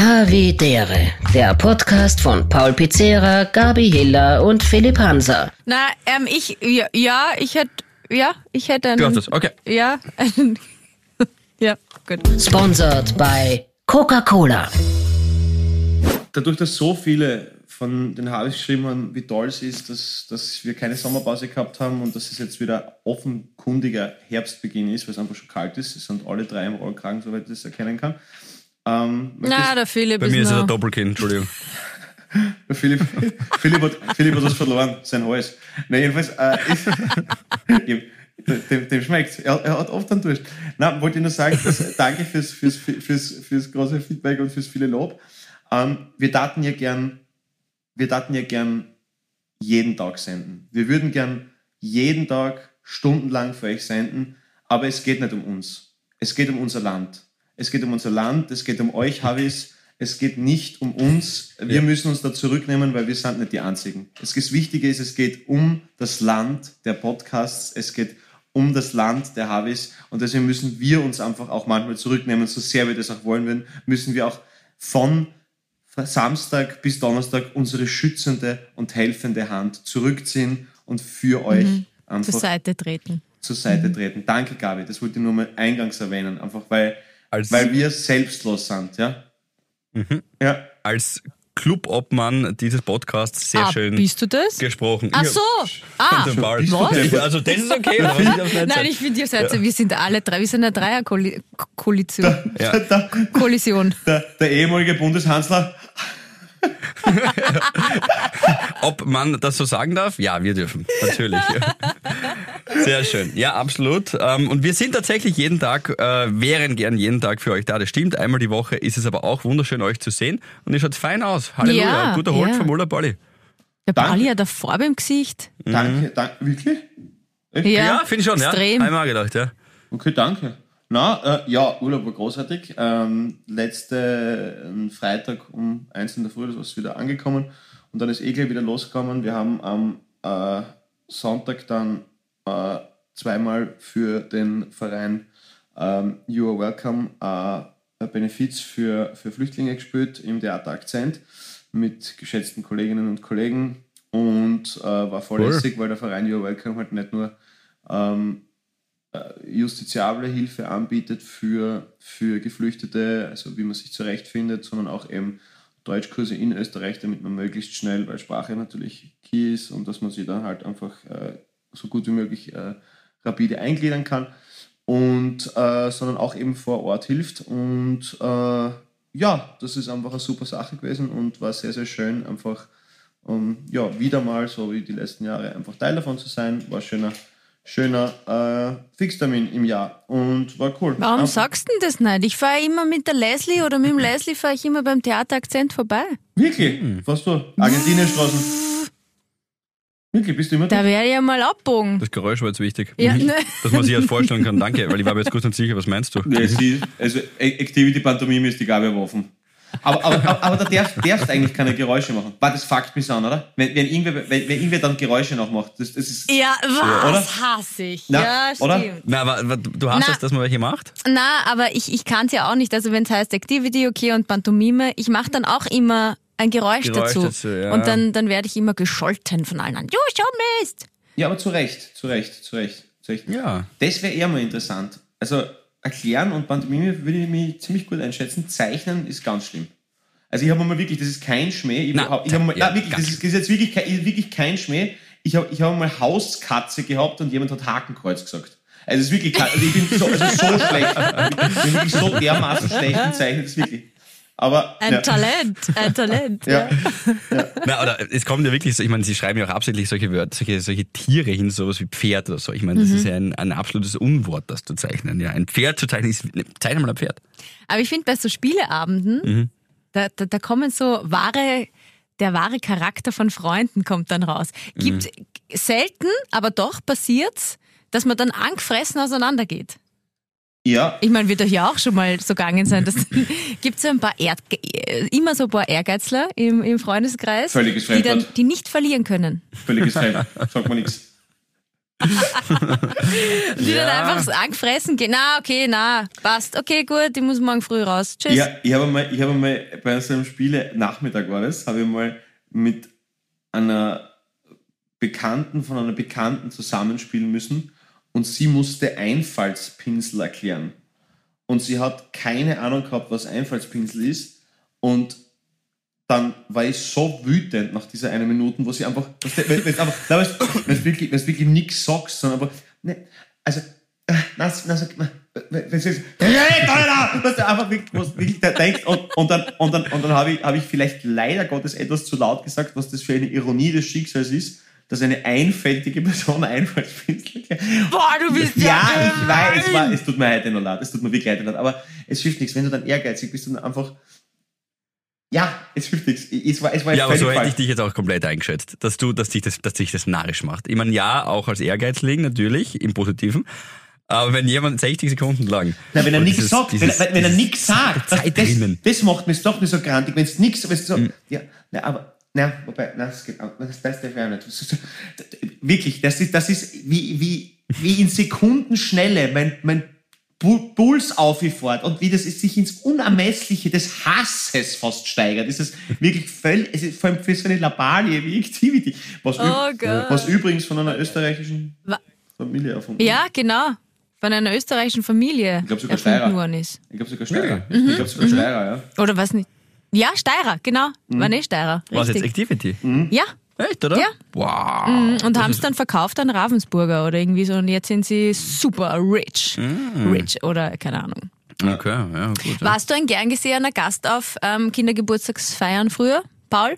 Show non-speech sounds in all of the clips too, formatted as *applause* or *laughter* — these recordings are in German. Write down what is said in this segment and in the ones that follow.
Havidere, der Podcast von Paul Pizzera, Gabi Hiller und Philipp Hanser. Na, ähm, ich, ja, ja ich hätte, ja, ich hätte einen. Du hast das, okay. Ja, einen, *laughs* ja, gut. Sponsored by Coca-Cola. dadurch, dass so viele von den Harvis geschrieben haben, wie toll es ist, dass, dass wir keine Sommerpause gehabt haben und dass es jetzt wieder offenkundiger Herbstbeginn ist, weil es einfach schon kalt ist. Es sind alle drei im Rollkragen, soweit ich das erkennen kann. Ähm, Na, der Philipp Bei ist mir ist er der Doppelkind, Entschuldigung. *laughs* Der Philipp, Philipp, hat, Philipp hat das verloren, sein Hals. Nein, jedenfalls, äh, ist, *laughs* dem, dem schmeckt er, er hat oft einen Durst. Na, wollte ich nur sagen, dass, danke fürs, fürs, fürs, fürs große Feedback und fürs viele Lob. Ähm, wir daten ja gern, wir daten ja gern jeden Tag senden. Wir würden gern jeden Tag stundenlang für euch senden, aber es geht nicht um uns. Es geht um unser Land. Es geht um unser Land, es geht um euch, Havis. Es geht nicht um uns. Wir Ja. müssen uns da zurücknehmen, weil wir sind nicht die Einzigen. Es das Wichtige ist, es geht um das Land der Podcasts. Es geht um das Land der Havis. Und deswegen müssen wir uns einfach auch manchmal zurücknehmen, so sehr wir das auch wollen würden, müssen wir auch von Samstag bis Donnerstag unsere schützende und helfende Hand zurückziehen und für euch einfach zur Seite treten. zur Seite treten. Danke, Gabi. Das wollte ich nur mal eingangs erwähnen, einfach weil, Als- weil wir selbstlos sind, ja? Ja. Als Clubobmann dieses Podcasts sehr ah, schön bist du das? gesprochen. Ach so. Ah, Was? Also das ist okay. ich nicht nein, ich finde, ihr seid, wir sind alle drei, wir sind eine Dreierkoalition. Ja. Der, Kollision. der, der ehemalige Bundeskanzler, *laughs* Ob man das so sagen darf? Ja, wir dürfen. Natürlich. *laughs* Sehr schön. Ja, absolut. Ähm, Und wir sind tatsächlich jeden Tag, äh, wären gern jeden Tag für euch da. Das stimmt. Einmal die Woche ist es aber auch wunderschön, euch zu sehen. Und ihr schaut fein aus. Halleluja. Ja, Guter Holt ja. vom Muller Bolli. Der. Bali hat eine Farbe im Gesicht. danke, danke, wirklich? Ja, Ja, finde ich schon. extrem. Ja. Einmal gedacht, ja. Okay, danke. Na, äh, ja, Urlaub war großartig. Ähm, letzte Freitag um 1 in der Früh, das war es wieder angekommen. Und dann ist eh gleich wieder losgekommen. Wir haben am äh, Sonntag dann äh, zweimal für den Verein ähm, You Are Welcome äh, ein Benefiz für, für Flüchtlinge gespielt im Theater Akzent mit geschätzten Kolleginnen und Kollegen und äh, war voll Cool. lässig, weil der Verein You Are Welcome halt nicht nur ähm, justiziable Hilfe anbietet für, für Geflüchtete, also wie man sich zurechtfindet, sondern auch eben Deutschkurse in Österreich, damit man möglichst schnell, weil Sprache natürlich key ist und dass man sich dann halt einfach äh, so gut wie möglich äh, rapide eingliedern kann und äh, sondern auch eben vor Ort hilft und äh, ja, das ist einfach eine super Sache gewesen und war sehr, sehr schön, einfach um, ja, wieder mal, so wie die letzten Jahre, einfach Teil davon zu sein. War schöner, schöner äh, Fixtermin im Jahr und war cool. Warum Einfach- sagst du denn das nicht? Ich fahre immer mit der Leslie oder mit dem Leslie fahre ich immer beim Theaterakzent vorbei. Wirklich? Was du? Argentinienstraßen? Wirklich? Bist du immer Da da? werde ich ja mal abbogen. Das Geräusch war jetzt wichtig. Ja, Mhm. ne. *laughs* Dass man sich das vorstellen kann. Danke, weil ich war mir jetzt kurz nicht sicher, was meinst du? Nee, sie, also A- Activity Pantomime ist die Gabe offen. Aber, aber, aber, aber da darfst, darfst eigentlich keine Geräusche machen. War das fuckt mich an, oder? Wenn, wenn, irgendwer, wenn, wenn irgendwer dann Geräusche noch macht, das, das ist. Ja, oder? was hasse ich. Na, ja, oder? stimmt. Na, aber, aber du hast das, dass man welche macht? Na, aber ich, ich kann es ja auch nicht. Also wenn es heißt Activity, okay, und Pantomime, ich mache dann auch immer ein Geräusch, Geräusch dazu. dazu, ja. Und dann, dann werde ich immer gescholten von allen anderen. Du schon Mist! Ja, aber zu Recht, zu Recht, zu Recht. Zu Recht. Ja. Das wäre eher mal interessant. Also erklären und Pantomime würde ich mich ziemlich gut einschätzen. Zeichnen ist ganz schlimm. Also ich habe mal wirklich, das ist kein Schmäh. Ich, Na, ich hab mal, ja, na, wirklich, das ist, das ist jetzt wirklich kein, wirklich kein Schmäh. Ich habe ich hab mal Hauskatze gehabt und jemand hat Hakenkreuz gesagt. Also es ist wirklich, also ich bin so, also so schlecht. Ich bin wirklich so dermaßen schlecht im Zeichnen, das ist wirklich. Aber Ein ja. Talent, ein Talent. Ja. Na, oder es kommt ja wirklich so, ich meine, sie schreiben ja auch absichtlich solche Wörter, solche, solche Tiere hin, sowas wie Pferd oder so. Ich meine, das ist ja ein, ein absolutes Unwort, das zu zeichnen. Ja, ein Pferd zu zeichnen ist, ne, zeichne mal ein Pferd. Aber ich finde, bei so Spieleabenden, Mhm. da, da, da kommen so wahre, der wahre Charakter von Freunden kommt dann raus. Gibt Mhm. selten, aber doch passiert's, dass man dann angefressen auseinandergeht. Ja, Ich meine, wird euch ja auch schon mal so gegangen sein. *laughs* Gibt so ein paar Erd immer so ein paar Ehrgeizler im, im Freundeskreis, Völliges die, dann, Fremdwort. die nicht verlieren können. völliges Feld. *laughs* Sagt man nichts. *laughs* Die dann einfach so angefressen gehen. Na, okay, na, passt. Okay, gut, ich muss morgen früh raus. Tschüss. Ja, ich habe mal, ich habe mal bei so einem Spiele, Nachmittag war das, habe ich mal mit einer Bekannten von einer Bekannten zusammenspielen müssen und sie musste Einfallspinsel erklären. Und sie hat keine Ahnung gehabt, was Einfallspinsel ist. Und dann war ich so wütend nach dieser eine Minute, wo sie einfach, wenn du wirklich, wenn du wirklich nichts sagst, sondern aber, ne, also, na, na, na, wenn Alter! Dass du einfach wirklich, was wirklich denkst, und, und dann, und dann, und dann habe ich, habe ich vielleicht leider Gottes etwas zu laut gesagt, was das für eine Ironie des Schicksals ist, dass eine einfältige Person *laughs* Einfallspinsel Boah, du bist ja. ja, ich weiß, es, war, es tut mir heute noch leid, es tut mir wirklich heute leid, aber es hilft nichts, wenn du dann ehrgeizig bist und einfach, ja, es hilft nichts. Es war, es war Ja, aber so hätte ich dich jetzt auch komplett eingeschätzt, dass du, dass dich das, dass dich das narrisch macht. Ich meine, ja, auch als Ehrgeizling natürlich, im Positiven. Aber wenn jemand 60 Sekunden lang. Na, wenn er nichts sagt, wenn, dieses- er- wenn er nichts sagt, das, Zeit das, das macht mich doch nicht so grantig. Wenn es nichts, wenn es so, Mhm. ja, na, aber, na, wobei, na, das geht, auch- das, das darf ich auch nicht. Wirklich, das ist, das ist wie, wie, wie in Sekundenschnelle mein, mein Pu- Puls aufgefährt und wie das ist, sich ins Unermessliche des Hasses fast steigert. Das ist wirklich völlig, es ist vor allem für so eine Labalie wie Activity. Was, Oh üb- was übrigens von einer österreichischen Wa- Familie erfunden Ja, genau. Von einer österreichischen Familie Ich glaub sogar erfunden Steirer. worden ist. Ich glaube sogar Steirer. Mhm. Ich glaube sogar Steirer, ja. Oder was nicht? Ja, Steirer, genau. War nicht Steirer. Was jetzt Richtig. Activity? Ja. Echt, oder? Ja. Wow. Und haben es dann verkauft an Ravensburger oder irgendwie so. Und jetzt sind sie super rich. Rich oder keine Ahnung. Okay, ja, gut. Ja. Warst du ein gern gesehener Gast auf ähm, Kindergeburtstagsfeiern früher, Paul?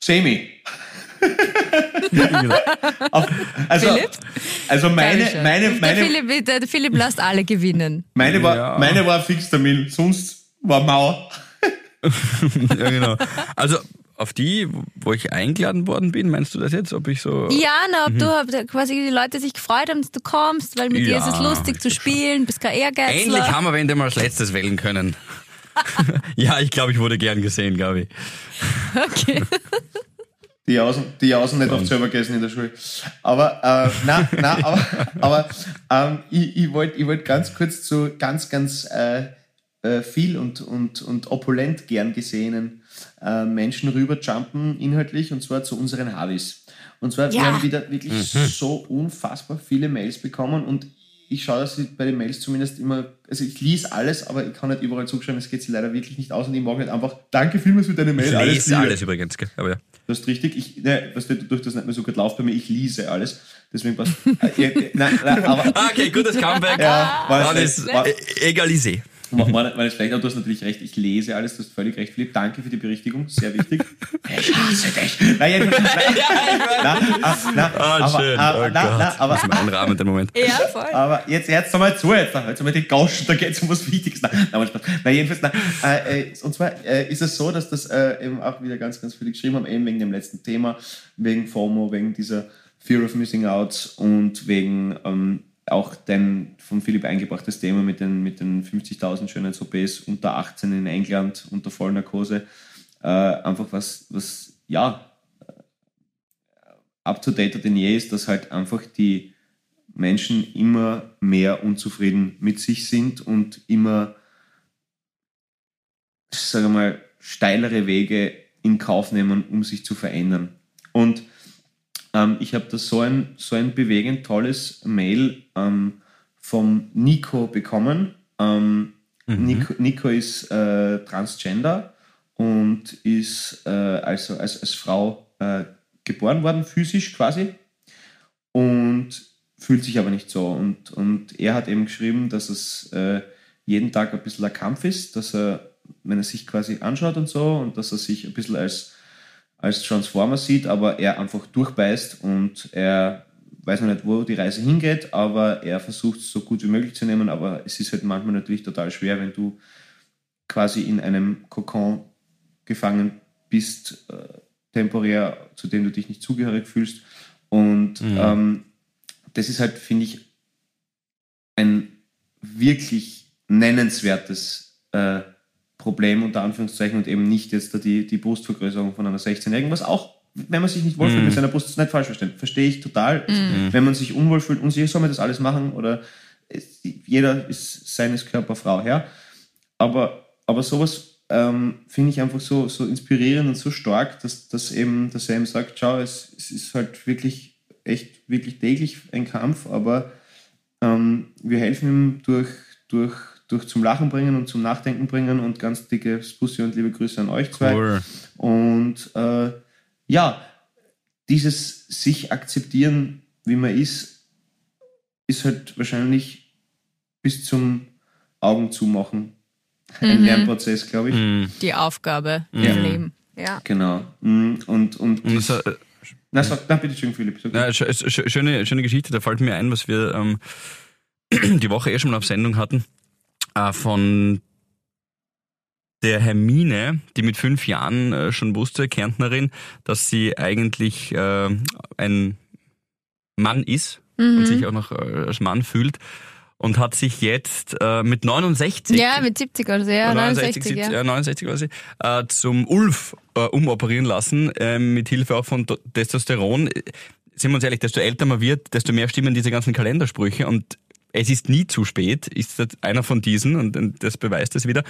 Semi. *laughs* Also, Philipp? also meine, Dankeschön. meine, der, meine, Philipp, der, Philipp lässt alle gewinnen. meine, war, Ja. meine war Fixtermin, sonst war Mauer. *laughs* ja, genau. Also auf die, wo ich eingeladen worden bin, meinst du das jetzt? Ob ich so. Ja, na, ob du ob quasi die Leute sich gefreut haben, dass du kommst, weil mit dir ist es Ja, lustig zu spielen, bist kein Ehrgeizler. Endlich haben wir wen, den wir als letztes wählen können. *laughs* ja, ich glaube, ich wurde gern gesehen, Gabi. Okay. Die außen, die außen nicht oft selber gegessen in der Schule. Aber, äh, nein, nein, aber, aber ähm, ich, ich wollte ich wollt ganz kurz zu ganz, ganz äh, äh, viel und, und, und opulent gern gesehenen äh, Menschen rüberjumpen inhaltlich und zwar zu unseren Harvis. Und zwar, wir Ja. haben wieder wirklich so unfassbar viele Mails bekommen und ich schaue, dass ich bei den Mails zumindest immer, also ich lese alles, aber ich kann nicht überall zuschreiben, es geht sich leider wirklich nicht aus und ich mag nicht einfach, danke vielmals für deine Mail, Ich alles lese Liebe. alles übrigens, gell? aber ja. Du hast richtig, ich, ne, was durch das nicht mehr so gut läuft bei mir, ich lese alles. Deswegen passt. *laughs* äh, äh, nein, nein, aber Okay, gutes Comeback. Ja, war ist war- e- war, war, nicht- war nicht schlecht, aber du hast natürlich recht, ich lese alles, du hast völlig recht, Philipp. Danke für die Berichtigung, sehr wichtig. *laughs* ich hasse dich. Nein, jedenfalls, nein, nein, ah, nein, Ah, aber, schön. aber, oh nein, Gott. nein, aber, das ist mein Rahmen, der Moment. Ja, voll. aber jetzt, jetzt einmal zu, jetzt, jetzt einmal die Gauschen, da geht es um was Wichtiges. Nein, nein, aber Spaß. nein jedenfalls, nein, äh, äh, und zwar äh, ist es so, dass das äh, eben auch wieder ganz, ganz viele geschrieben haben, eben wegen dem letzten Thema, wegen FOMO, wegen dieser Fear of Missing Out und wegen ähm, auch dein von Philipp eingebrachtes Thema mit den, mit den 50.000 Schönheits-OPs unter 18 in England unter Vollnarkose. Äh, einfach was, was, ja, up to date denn je ist, dass halt einfach die Menschen immer mehr unzufrieden mit sich sind und immer, sage mal, steilere Wege in Kauf nehmen, um sich zu verändern. Und ähm, ich habe da so ein, so ein bewegend tolles Mail ähm, vom Nico bekommen. Ähm, Nico, Nico ist äh, Transgender und ist äh, also als, als Frau äh, geboren worden, physisch quasi, und fühlt sich aber nicht so. Und, und er hat eben geschrieben, dass es äh, jeden Tag ein bisschen ein Kampf ist, dass er, wenn er sich quasi anschaut und so, und dass er sich ein bisschen als, als Transformer sieht, aber er einfach durchbeißt und er weiß noch nicht, wo die Reise hingeht, aber er versucht es so gut wie möglich zu nehmen, aber es ist halt manchmal natürlich total schwer, wenn du quasi in einem Kokon gefangen bist, äh, temporär, zu dem du dich nicht zugehörig fühlst. Und ähm, das ist halt, finde ich, ein wirklich nennenswertes äh, Problem unter Anführungszeichen und eben nicht jetzt da die, die Brustvergrößerung von einer 16-Jährigen, was auch wenn man sich nicht wohlfühlt mit seiner Brust, ist nicht falsch verstehen. Verstehe ich total. Wenn man sich unwohl fühlt, unsicher, soll man das alles machen oder es, jeder ist seines Körper Frau Herr. Aber, aber sowas ähm, finde ich einfach so, so inspirierend und so stark, dass, dass, eben, dass er eben sagt, schau, es, es ist halt wirklich, echt, wirklich täglich ein Kampf, aber ähm, wir helfen ihm durch, durch, durch zum Lachen bringen und zum Nachdenken bringen und ganz dickes Bussi und liebe Grüße an euch zwei. Cool. Und äh, ja, dieses sich akzeptieren, wie man ist, ist halt wahrscheinlich bis zum Augen zumachen ein Lernprozess, glaube ich. Die Aufgabe Mhm. im Leben. Ja. Genau. Mm, Und, und, Und das, das, äh, na, sag, na, bitte schön, Philipp. Sch- sch- schöne, schöne Geschichte, da fällt mir ein, was wir ähm, *clears throat* die Woche eh schon mal auf Sendung hatten, äh, von der Hermine, die mit fünf Jahren äh, schon wusste, Kärntnerin, dass sie eigentlich äh, ein Mann ist und sich auch noch äh, als Mann fühlt und hat sich jetzt äh, mit 69 Ja, mit 70 oder so, ja, 69, 70, ja. ja, 69 quasi, äh, zum Ulf äh, umoperieren lassen, äh, mit Hilfe auch von Testosteron. Äh, Sind wir uns ehrlich, desto älter man wird, desto mehr stimmen diese ganzen Kalendersprüche und es ist nie zu spät, ist das einer von diesen und, und das beweist es wieder.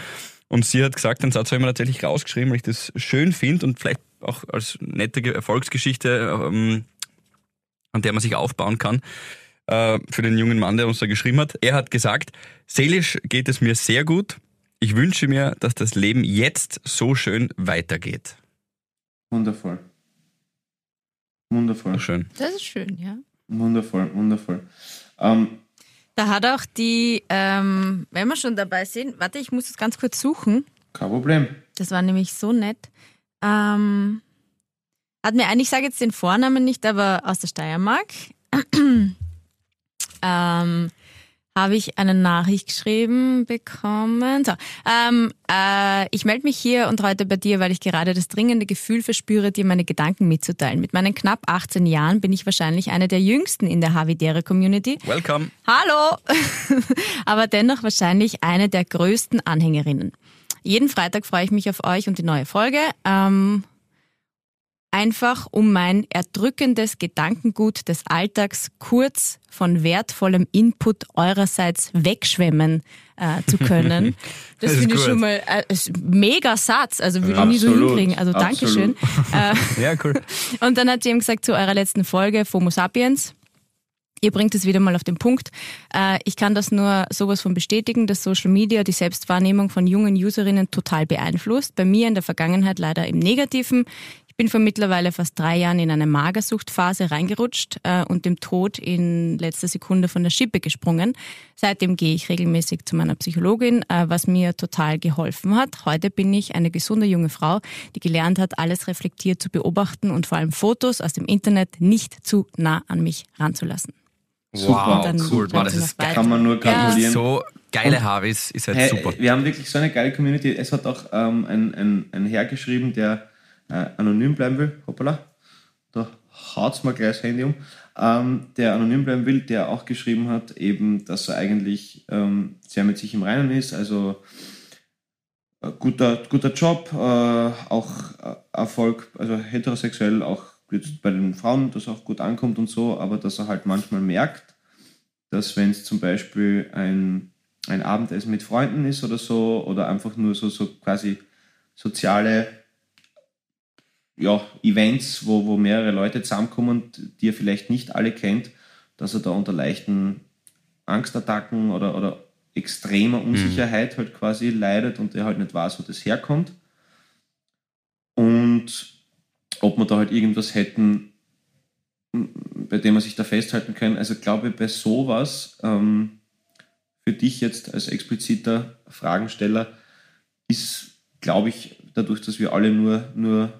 Und sie hat gesagt, den Satz habe ich mir tatsächlich rausgeschrieben, weil ich das schön finde und vielleicht auch als nette Ge- Erfolgsgeschichte, ähm, an der man sich aufbauen kann äh, für den jungen Mann, der uns da geschrieben hat. Er hat gesagt, seelisch geht es mir sehr gut. Ich wünsche mir, dass das Leben jetzt so schön weitergeht. Wundervoll. Wundervoll. Schön. Das ist schön, ja. Wundervoll, wundervoll. Ähm, Da hat auch die, ähm, wenn wir schon dabei sind, warte, ich muss das ganz kurz suchen. kein Problem. Das war nämlich so nett. Ähm, hat mir eigentlich, ich sage jetzt den Vornamen nicht, aber aus der Steiermark, *clears throat* ähm, habe ich eine Nachricht geschrieben bekommen. So, ähm, äh, ich melde mich hier und heute bei dir, weil ich gerade das dringende Gefühl verspüre, dir meine Gedanken mitzuteilen. Mit meinen knapp 18 Jahren bin ich wahrscheinlich eine der jüngsten in der Havidere-Community. Welcome. Hallo! *laughs* Aber dennoch wahrscheinlich eine der größten Anhängerinnen. Jeden Freitag freue ich mich auf euch und die neue Folge. Ähm, einfach um mein erdrückendes Gedankengut des Alltags kurz von wertvollem Input eurerseits wegschwemmen äh, zu können. *laughs* Das, Das finde ich schon mal äh, ein mega Satz. Also würde ich nie so hinkriegen. Also Dankeschön. *laughs* Äh, Ja, cool. und dann hat sie eben gesagt, zu eurer letzten Folge, FOMO Sapiens, ihr bringt es wieder mal auf den Punkt. Äh, ich kann das nur sowas von bestätigen, dass Social Media die Selbstwahrnehmung von jungen Userinnen total beeinflusst. Bei mir in der Vergangenheit leider im Negativen. Ich bin vor mittlerweile fast drei Jahren in eine Magersuchtphase reingerutscht äh, und dem Tod in letzter Sekunde von der Schippe gesprungen. Seitdem gehe ich regelmäßig zu meiner Psychologin, äh, was mir total geholfen hat. Heute bin ich eine gesunde junge Frau, die gelernt hat, alles reflektiert zu beobachten und vor allem Fotos aus dem Internet nicht zu nah an mich ranzulassen. Super, dann cool. dann Wow, das ist kann man nur gratulieren. So geile Harvis ist halt Hey, super. Wir haben wirklich so eine geile Community. Es hat auch ähm, ein, ein, ein Herr geschrieben, der äh, anonym bleiben will. Hoppala. Da haut's mal gleich das Handy um. Ähm, der anonym bleiben will, der auch geschrieben hat, eben, dass er eigentlich ähm, sehr mit sich im Reinen ist. Also äh, guter, guter Job, äh, auch äh, Erfolg, also heterosexuell auch bei den Frauen, dass auch gut ankommt und so, aber dass er halt manchmal merkt, dass wenn es zum Beispiel ein, ein Abendessen mit Freunden ist oder so, oder einfach nur so, so quasi soziale ja, Events, wo, wo mehrere Leute zusammenkommen, die er vielleicht nicht alle kennt, dass er da unter leichten Angstattacken oder, oder extremer Unsicherheit halt quasi leidet und er halt nicht weiß, wo das herkommt. Und ob wir da halt irgendwas hätten, bei dem man sich da festhalten kann. Also glaube ich, bei sowas, ähm, für dich jetzt als expliziter Fragensteller, ist, glaube ich, dadurch, dass wir alle nur, nur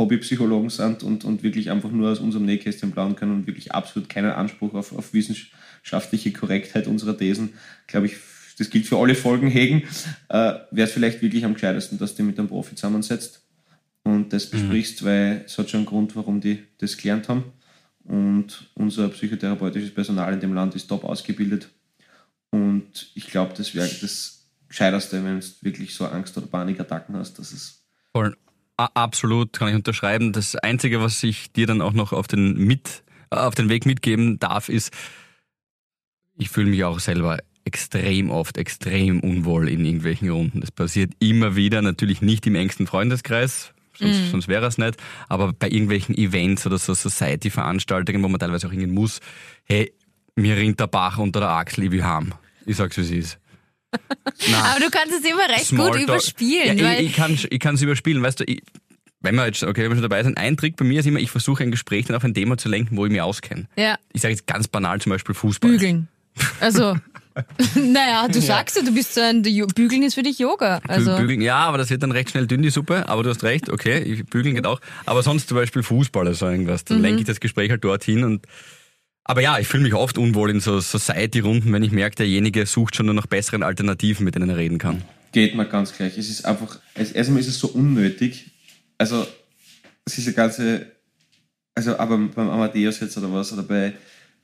Hobbypsychologen sind und, und wirklich einfach nur aus unserem Nähkästchen plaudern können und wirklich absolut keinen Anspruch auf, auf wissenschaftliche Korrektheit unserer Thesen, glaube ich, das gilt für alle Folgen hegen, äh, wäre es vielleicht wirklich am gescheitesten, dass du mit einem Profi zusammensetzt und das besprichst, weil es hat schon einen Grund, warum die das gelernt haben. Und unser psychotherapeutisches Personal in dem Land ist top ausgebildet. Und ich glaube, das wäre das Gescheiterste, wenn du wirklich so Angst- oder Panikattacken hast, dass es Voll. Absolut, kann ich unterschreiben. Das Einzige, was ich dir dann auch noch auf den, mit, äh, auf den Weg mitgeben darf, ist, ich fühle mich auch selber extrem oft, extrem unwohl in irgendwelchen Runden. Das passiert immer wieder, natürlich nicht im engsten Freundeskreis, sonst, sonst wäre es nicht, aber bei irgendwelchen Events oder so Society-Veranstaltungen, wo man teilweise auch hingehen muss, hey, mir rinnt der Bach unter der Achsel, ich will heim. Ich sag's, wie es ist. Nein. Aber du kannst es immer recht Smalltalk. gut überspielen. Ja, ich, ich kann kann's überspielen, weißt du, ich, wenn wir jetzt, okay, wenn wir schon dabei sind, ein Trick bei mir ist immer, ich versuche ein Gespräch dann auf ein Thema zu lenken, wo ich mich auskenne. ja, Ich sage jetzt ganz banal zum Beispiel Fußball. bügeln. Also, *laughs* naja, du sagst ja, du bist so ein, bügeln ist für dich Yoga. Also, Bügeln, ja, aber das wird dann recht schnell dünn, die Suppe, aber du hast recht, okay, ich, bügeln geht auch. Aber sonst zum Beispiel Fußball oder so irgendwas, dann lenke ich das Gespräch halt dorthin und aber ja, ich fühle mich oft unwohl in so Society-Runden, wenn ich merke, derjenige sucht schon nur nach besseren Alternativen, mit denen er reden kann. Geht mir ganz gleich. Es ist einfach, es, erstmal ist es so unnötig. Also, diese ganze, also aber beim Amadeus jetzt oder was, oder bei,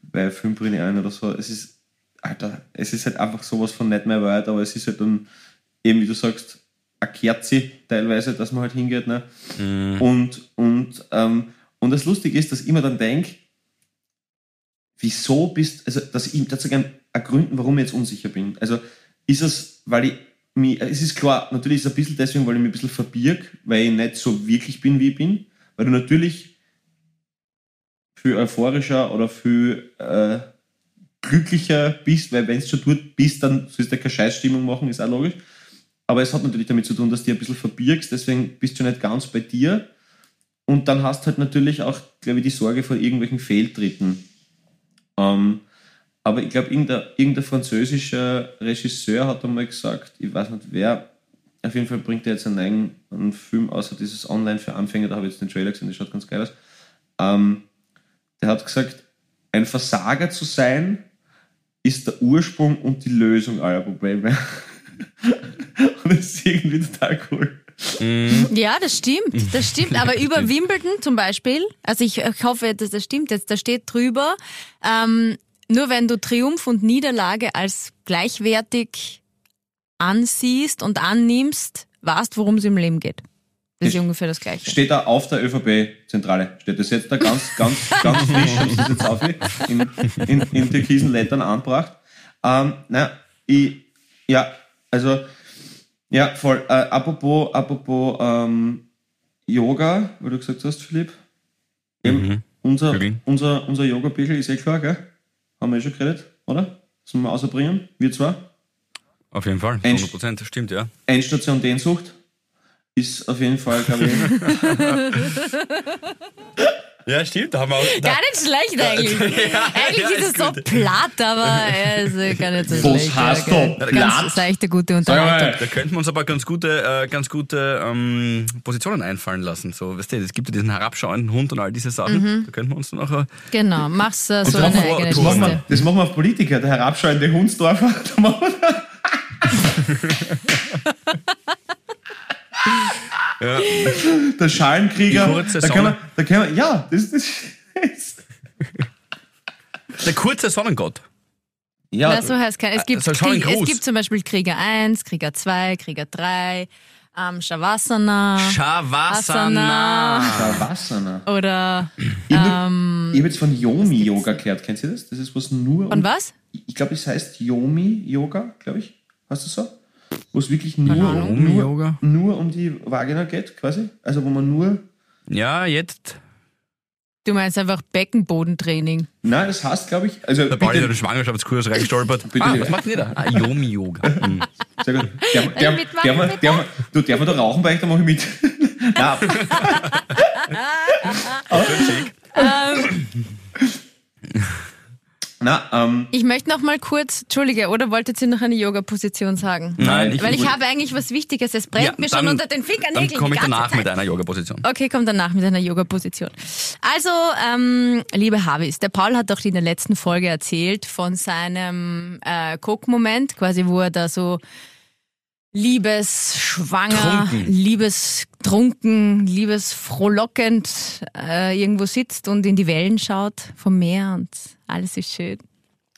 bei Filmbrille ein oder so, es ist, Alter, es ist halt einfach sowas von nicht mehr weit, aber es ist halt dann eben, wie du sagst, eine Kerze teilweise, dass man halt hingeht. Ne? Und, und, ähm, und das Lustige ist, dass ich mir dann denke, wieso bist, also dass ich dazu gerne ergründen, warum ich jetzt unsicher bin. Also ist es, weil ich mich, es ist klar, natürlich ist es ein bisschen deswegen, weil ich mich ein bisschen verbirg, weil ich nicht so wirklich bin, wie ich bin, weil du natürlich viel euphorischer oder viel äh, glücklicher bist, weil wenn du schon dort bist, dann sollst du keine Scheißstimmung machen, ist auch logisch. Aber es hat natürlich damit zu tun, dass du dich ein bisschen verbirgst, deswegen bist du nicht ganz bei dir. Und dann hast halt natürlich auch, glaube ich, die Sorge vor irgendwelchen Fehltritten. Ähm, aber ich glaube, irgendein, irgendein französischer Regisseur hat einmal gesagt, ich weiß nicht wer, auf jeden Fall bringt er jetzt einen neuen einen Film, außer dieses Online für Anfänger, da habe ich jetzt den Trailer gesehen, das schaut ganz geil aus. Ähm, der hat gesagt, ein Versager zu sein, ist der Ursprung und die Lösung aller Probleme. *laughs* und das ist irgendwie total cool. Ja, das stimmt, das stimmt. Aber *laughs* über Wimbledon zum Beispiel, also ich, ich hoffe, dass das stimmt jetzt, da steht drüber, ähm, nur wenn du Triumph und Niederlage als gleichwertig ansiehst und annimmst, weißt, worum es im Leben geht. Das ist ungefähr das Gleiche. Steht da auf der ÖVP-Zentrale. Steht das jetzt da ganz, ganz, *laughs* ganz frisch, haben sie das jetzt auf in, in, in türkisen Lettern angebracht. Ähm, na, ich, ja, also, ja, voll. Äh, apropos, apropos ähm, Yoga, weil du gesagt hast, Philipp. Eben, Mhm. unser, unser, unser Yoga-Bügel ist eh klar, gell? Haben wir eh schon geredet, oder? Sollen wir ausbringen? Wir zwar. Auf jeden Fall, Ein- 100 Prozent, das stimmt, ja. Endstation Dehnsucht ist auf jeden Fall, glaube ich. *laughs* Ja, stimmt, da haben wir auch, Gar nicht schlecht eigentlich. *laughs* eigentlich ist es so platt, aber es ist gar nicht so Was schlecht. ja, da Ganz platt? seichte, gute mal. Unterhaltung. Da könnten wir uns aber ganz gute, äh, ganz gute ähm, Positionen einfallen lassen. So, weißt du, es gibt ja diesen herabschauenden Hund und all diese Sachen. Da könnten wir uns dann auch. Äh, Genau, mach's äh, so eine eigene Das machen, wir, das machen wir auf Politiker, der herabschauende Hundsdorfer. *laughs* *laughs* Ja, Der Schalenkrieger. Da kann man, da kann man, ja, das ist. Das, der kurze Sonnengott. ja, Na, so heißt kein. Es gibt, soll schon ein Krieg, es gibt zum Beispiel Krieger 1, Krieger 2, Krieger 3, ähm, Shavasana Shavasana. Shavasana. oder Ich habe ähm, jetzt von Yomi-Yoga gehört. Kennt ihr das? Das ist was nur. von was? Ich glaube, es heißt Yomi-Yoga, glaube ich. Heißt das so? Wo es wirklich nur, Ahnung. nur, Yomi-Yoga? nur um die Vagina geht, quasi. Also, wo man nur. Ja, jetzt. Du meinst einfach Beckenbodentraining. Nein, das heißt, glaube ich. Also, Der Ball ist in den Schwangerschaftskurs reingestolpert. *laughs* Bitte. Ah, was macht ihr da? Ah, Yomi-Yoga. *laughs* Hm. sehr gut. Der, der, Mitmachen, der, der, bitte? der, du, darf man da rauchen bei euch? Da mache ich mit. *laughs* Nein, Nein, ähm, Ich möchte noch mal kurz, Entschuldige, oder wolltet ihr noch eine Yoga-Position sagen? Nein, ich Weil ich habe eigentlich was Wichtiges. Es brennt Ja, mir schon dann- unter den Dann Fingernägeln. komme ich die ganze danach Zeit. mit einer Yoga-Position. Okay, komm danach mit einer Yoga-Position. Also, ähm, liebe Havis, der Paul hat doch in der letzten Folge erzählt von seinem äh, Coke-Moment, quasi wo er da so liebesschwanger, Trunken. liebestrunken, liebesfrohlockend äh, irgendwo sitzt und in die Wellen schaut vom Meer und alles ist schön.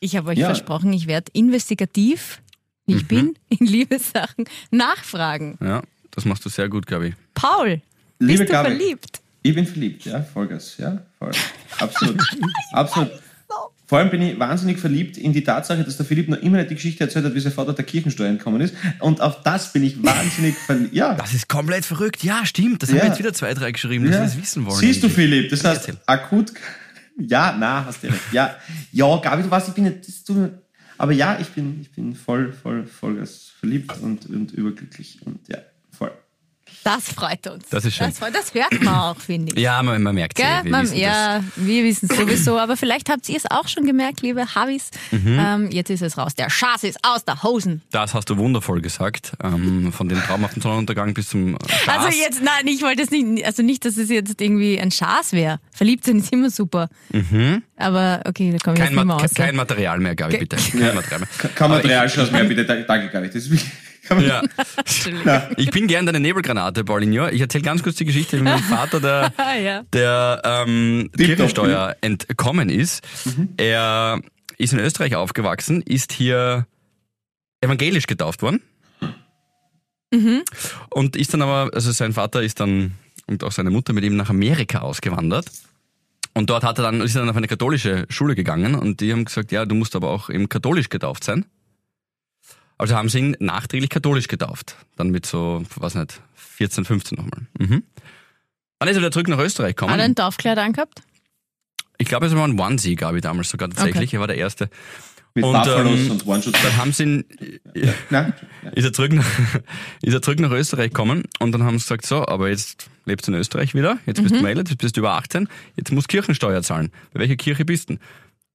Ich habe euch Ja. versprochen, ich werde investigativ, wie ich bin, *laughs* in Liebessachen nachfragen. Ja, das machst du sehr gut, ich. Paul, Liebe Bist du Gabi, verliebt? Ich bin verliebt, ja, Vollgas, ja, voll. Absolut. *laughs* Absolut. Vor allem bin ich wahnsinnig verliebt in die Tatsache, dass der Philipp noch immer nicht die Geschichte erzählt hat, wie sein Vater der Kirchensteuer entkommen ist. Und auf das bin ich wahnsinnig *laughs* verliebt. Ja. Das ist komplett verrückt. Ja, stimmt. Das Ja. haben jetzt wieder zwei, drei geschrieben, dass ja. wir das wissen wollen. Siehst du. Philipp, das heißt, akut. *laughs* Ja, na, hast du recht. Ja, ja, Gabi, du weißt, ich bin nicht. Du, aber ja, ich bin, ich bin voll, voll, vollgas verliebt und, und überglücklich. Und ja, voll. Das freut uns. Das ist schön. Das, freut, das hört man auch, finde ich. Ja, man, man merkt es. Gell? wir Man, wissen das. ja, wir wissen es sowieso, aber vielleicht habt ihr es auch schon gemerkt, liebe Habis. Mhm. Ähm, jetzt ist es raus. Der Schaß ist aus der Hosen. Das hast du wundervoll gesagt. Ähm, von dem traumhaften Sonnenuntergang bis zum äh, Schaß. Also jetzt, nein, ich wollte es nicht, also nicht, dass es jetzt irgendwie ein Schaß wäre. Verliebt sein ist immer super. Aber okay, da komme ich Mhm. kein, jetzt nicht mehr aus. kein Material mehr, Gabi, bitte. Kein Material mehr. Aber Materialschluss mehr, bitte. Danke, Gabi. Das will, kann man, Ja. Ich bin gern deine Nebelgranate, Paulinho. Ich erzähle ganz kurz die Geschichte mit meinem Vater, der, *laughs* ja. der ähm, Kirchensteuer entkommen ist. Mhm. Er ist in Österreich aufgewachsen, ist hier evangelisch getauft worden. Mhm. Und ist dann aber, also sein Vater ist dann und auch seine Mutter mit ihm nach Amerika ausgewandert. Und dort hat er dann, ist er dann auf eine katholische Schule gegangen und die haben gesagt, ja, du musst aber auch eben katholisch getauft sein. Also haben sie ihn nachträglich katholisch getauft. Dann mit so, was nicht, 14, 15 nochmal. Mhm. Dann ist er wieder zurück nach Österreich gekommen. Hat er ein Dorfkleid angehabt? Ich glaube, es war ein Onesie, gab ich damals sogar tatsächlich. Er war der Erste. mit Und, Buffalos ähm, und One-Shot. Dann haben sie ihn, *laughs* Nein? ist er zurück nach, *laughs* ist er zurück nach Österreich gekommen und dann haben sie gesagt, so, aber jetzt lebst du in Österreich wieder, jetzt bist du gemeldet, jetzt bist du über 18, jetzt musst du Kirchensteuer zahlen. Bei welcher Kirche bist du? denn?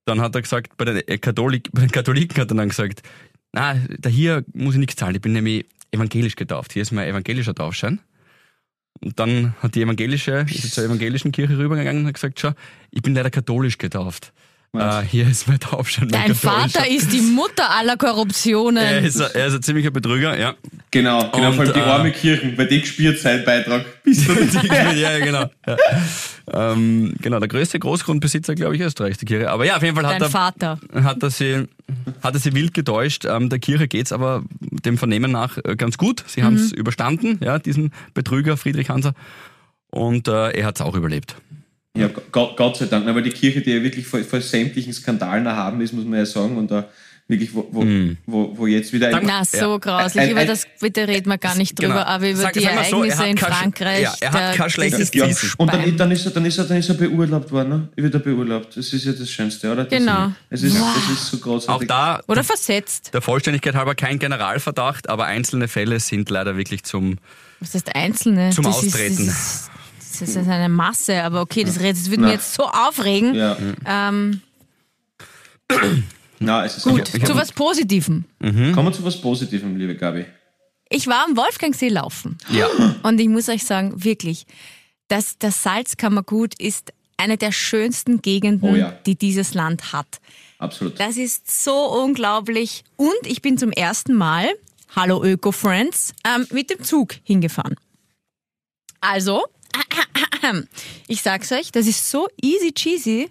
Dann hat er gesagt, bei den, äh, Katholik, bei den Katholiken hat er dann gesagt, na, da hier muss ich nichts zahlen, ich bin nämlich evangelisch getauft, hier ist mein evangelischer Taufschein. Und dann hat die evangelische, ist zur evangelischen Kirche rübergegangen und hat gesagt, schau, ich bin leider katholisch getauft. Äh, hier ist mein Taufschein. Dein. Vater ist die Mutter aller Korruptionen. Er ist, ein- er ist ein ziemlicher Betrüger, ja. Genau, genau, Und, vor allem die äh, arme Kirchen, weil die gespielt sein Beitrag. Bist du ja, ja, genau. Ja. Ähm, genau, der größte Großgrundbesitzer, glaube ich, Österreichs, die Kirche. Aber ja, auf jeden Fall hat Dein er, Vater. hat er sie, hat er sie wild getäuscht. Ähm, der Kirche geht's aber dem Vernehmen nach äh, ganz gut. Sie haben es überstanden, ja, diesen Betrüger Friedrich Hanser. Und äh, er hat's auch überlebt. Ja, Gott, Gott sei Dank, aber die Kirche, die ja wirklich vor, vor sämtlichen Skandalen erhaben ist, muss man ja sagen, und da wirklich, wo, wo, Hm. wo, wo jetzt wieder ein, Na, so Ja. grauslich. Ein- über das bitte reden wir gar nicht drüber, Genau. aber über Sag- die so, er Ereignisse hat in Frankreich. ja, er hat kein das schlechtes ja, und dann, dann, ist er, dann, ist er, dann ist er beurlaubt worden, ne? Wird er beurlaubt. Das ist ja das Schönste, oder? Das Genau. Es ist, Wow. es ist so Auch großartig. da, Oder versetzt. der Vollständigkeit halber, kein Generalverdacht, aber einzelne Fälle sind leider wirklich zum, Was heißt Einzelne? Zum das Austreten. Ist, das ist eine Masse, aber okay, das, das würde mich Na. jetzt so aufregen. Ja, Ähm, *clears throat* na, es ist gut, Ich zu was Positivem. Kommen wir zu was Positivem, liebe Gabi. Ich war am Wolfgangsee laufen. ja. *gasps* Und ich muss euch sagen, wirklich, das, das Salzkammergut ist eine der schönsten Gegenden, Oh ja. die dieses Land hat. Absolut. Das ist so unglaublich. Und ich bin zum ersten Mal, hallo Öko-Friends, ähm, mit dem Zug hingefahren. Also, *coughs* ich sag's euch, das ist so easy cheesy.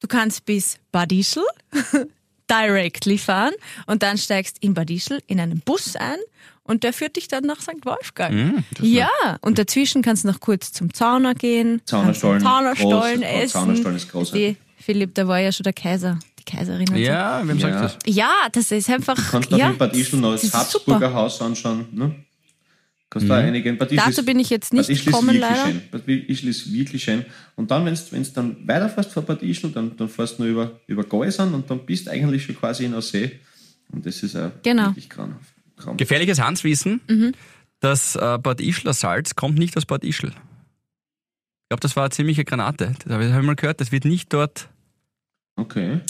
Du kannst bis Bad Ischl *laughs* directly fahren und dann steigst in Bad Ischl in einen Bus ein und der führt dich dann nach St. Wolfgang. ja, und dazwischen kannst du noch kurz zum Zauner gehen. Zaunerstollen. kannst Zaunerstollen Groß- essen. Zaunerstollen ist großartig. Die, Philipp, da war ja schon der Kaiser, die Kaiserin. Und so. Ja, wem sagt Ja. das? Ja, das ist einfach. Kannst du ja, noch in Bad Ischl noch das Habsburger super. Haus anschauen. Ne? Kannst du da einigen. Bad Dazu ist- bin ich jetzt nicht Bad Ischl ist gekommen, leider. Schön. Bad Ischl ist wirklich schön. Und dann, wenn du dann weiterfährst von Bad Ischl, dann, dann fährst du nur über, über Geusern und dann bist du eigentlich schon quasi in der See. Und das ist auch Genau. wirklich grauenhaft. Gefährliches Hanswissen, Mhm. das äh, Bad Ischler Salz kommt nicht aus Bad Ischl. Ich glaube, das war eine ziemliche Granate. Das habe ich hab ich mal gehört, das wird nicht dort. Okay.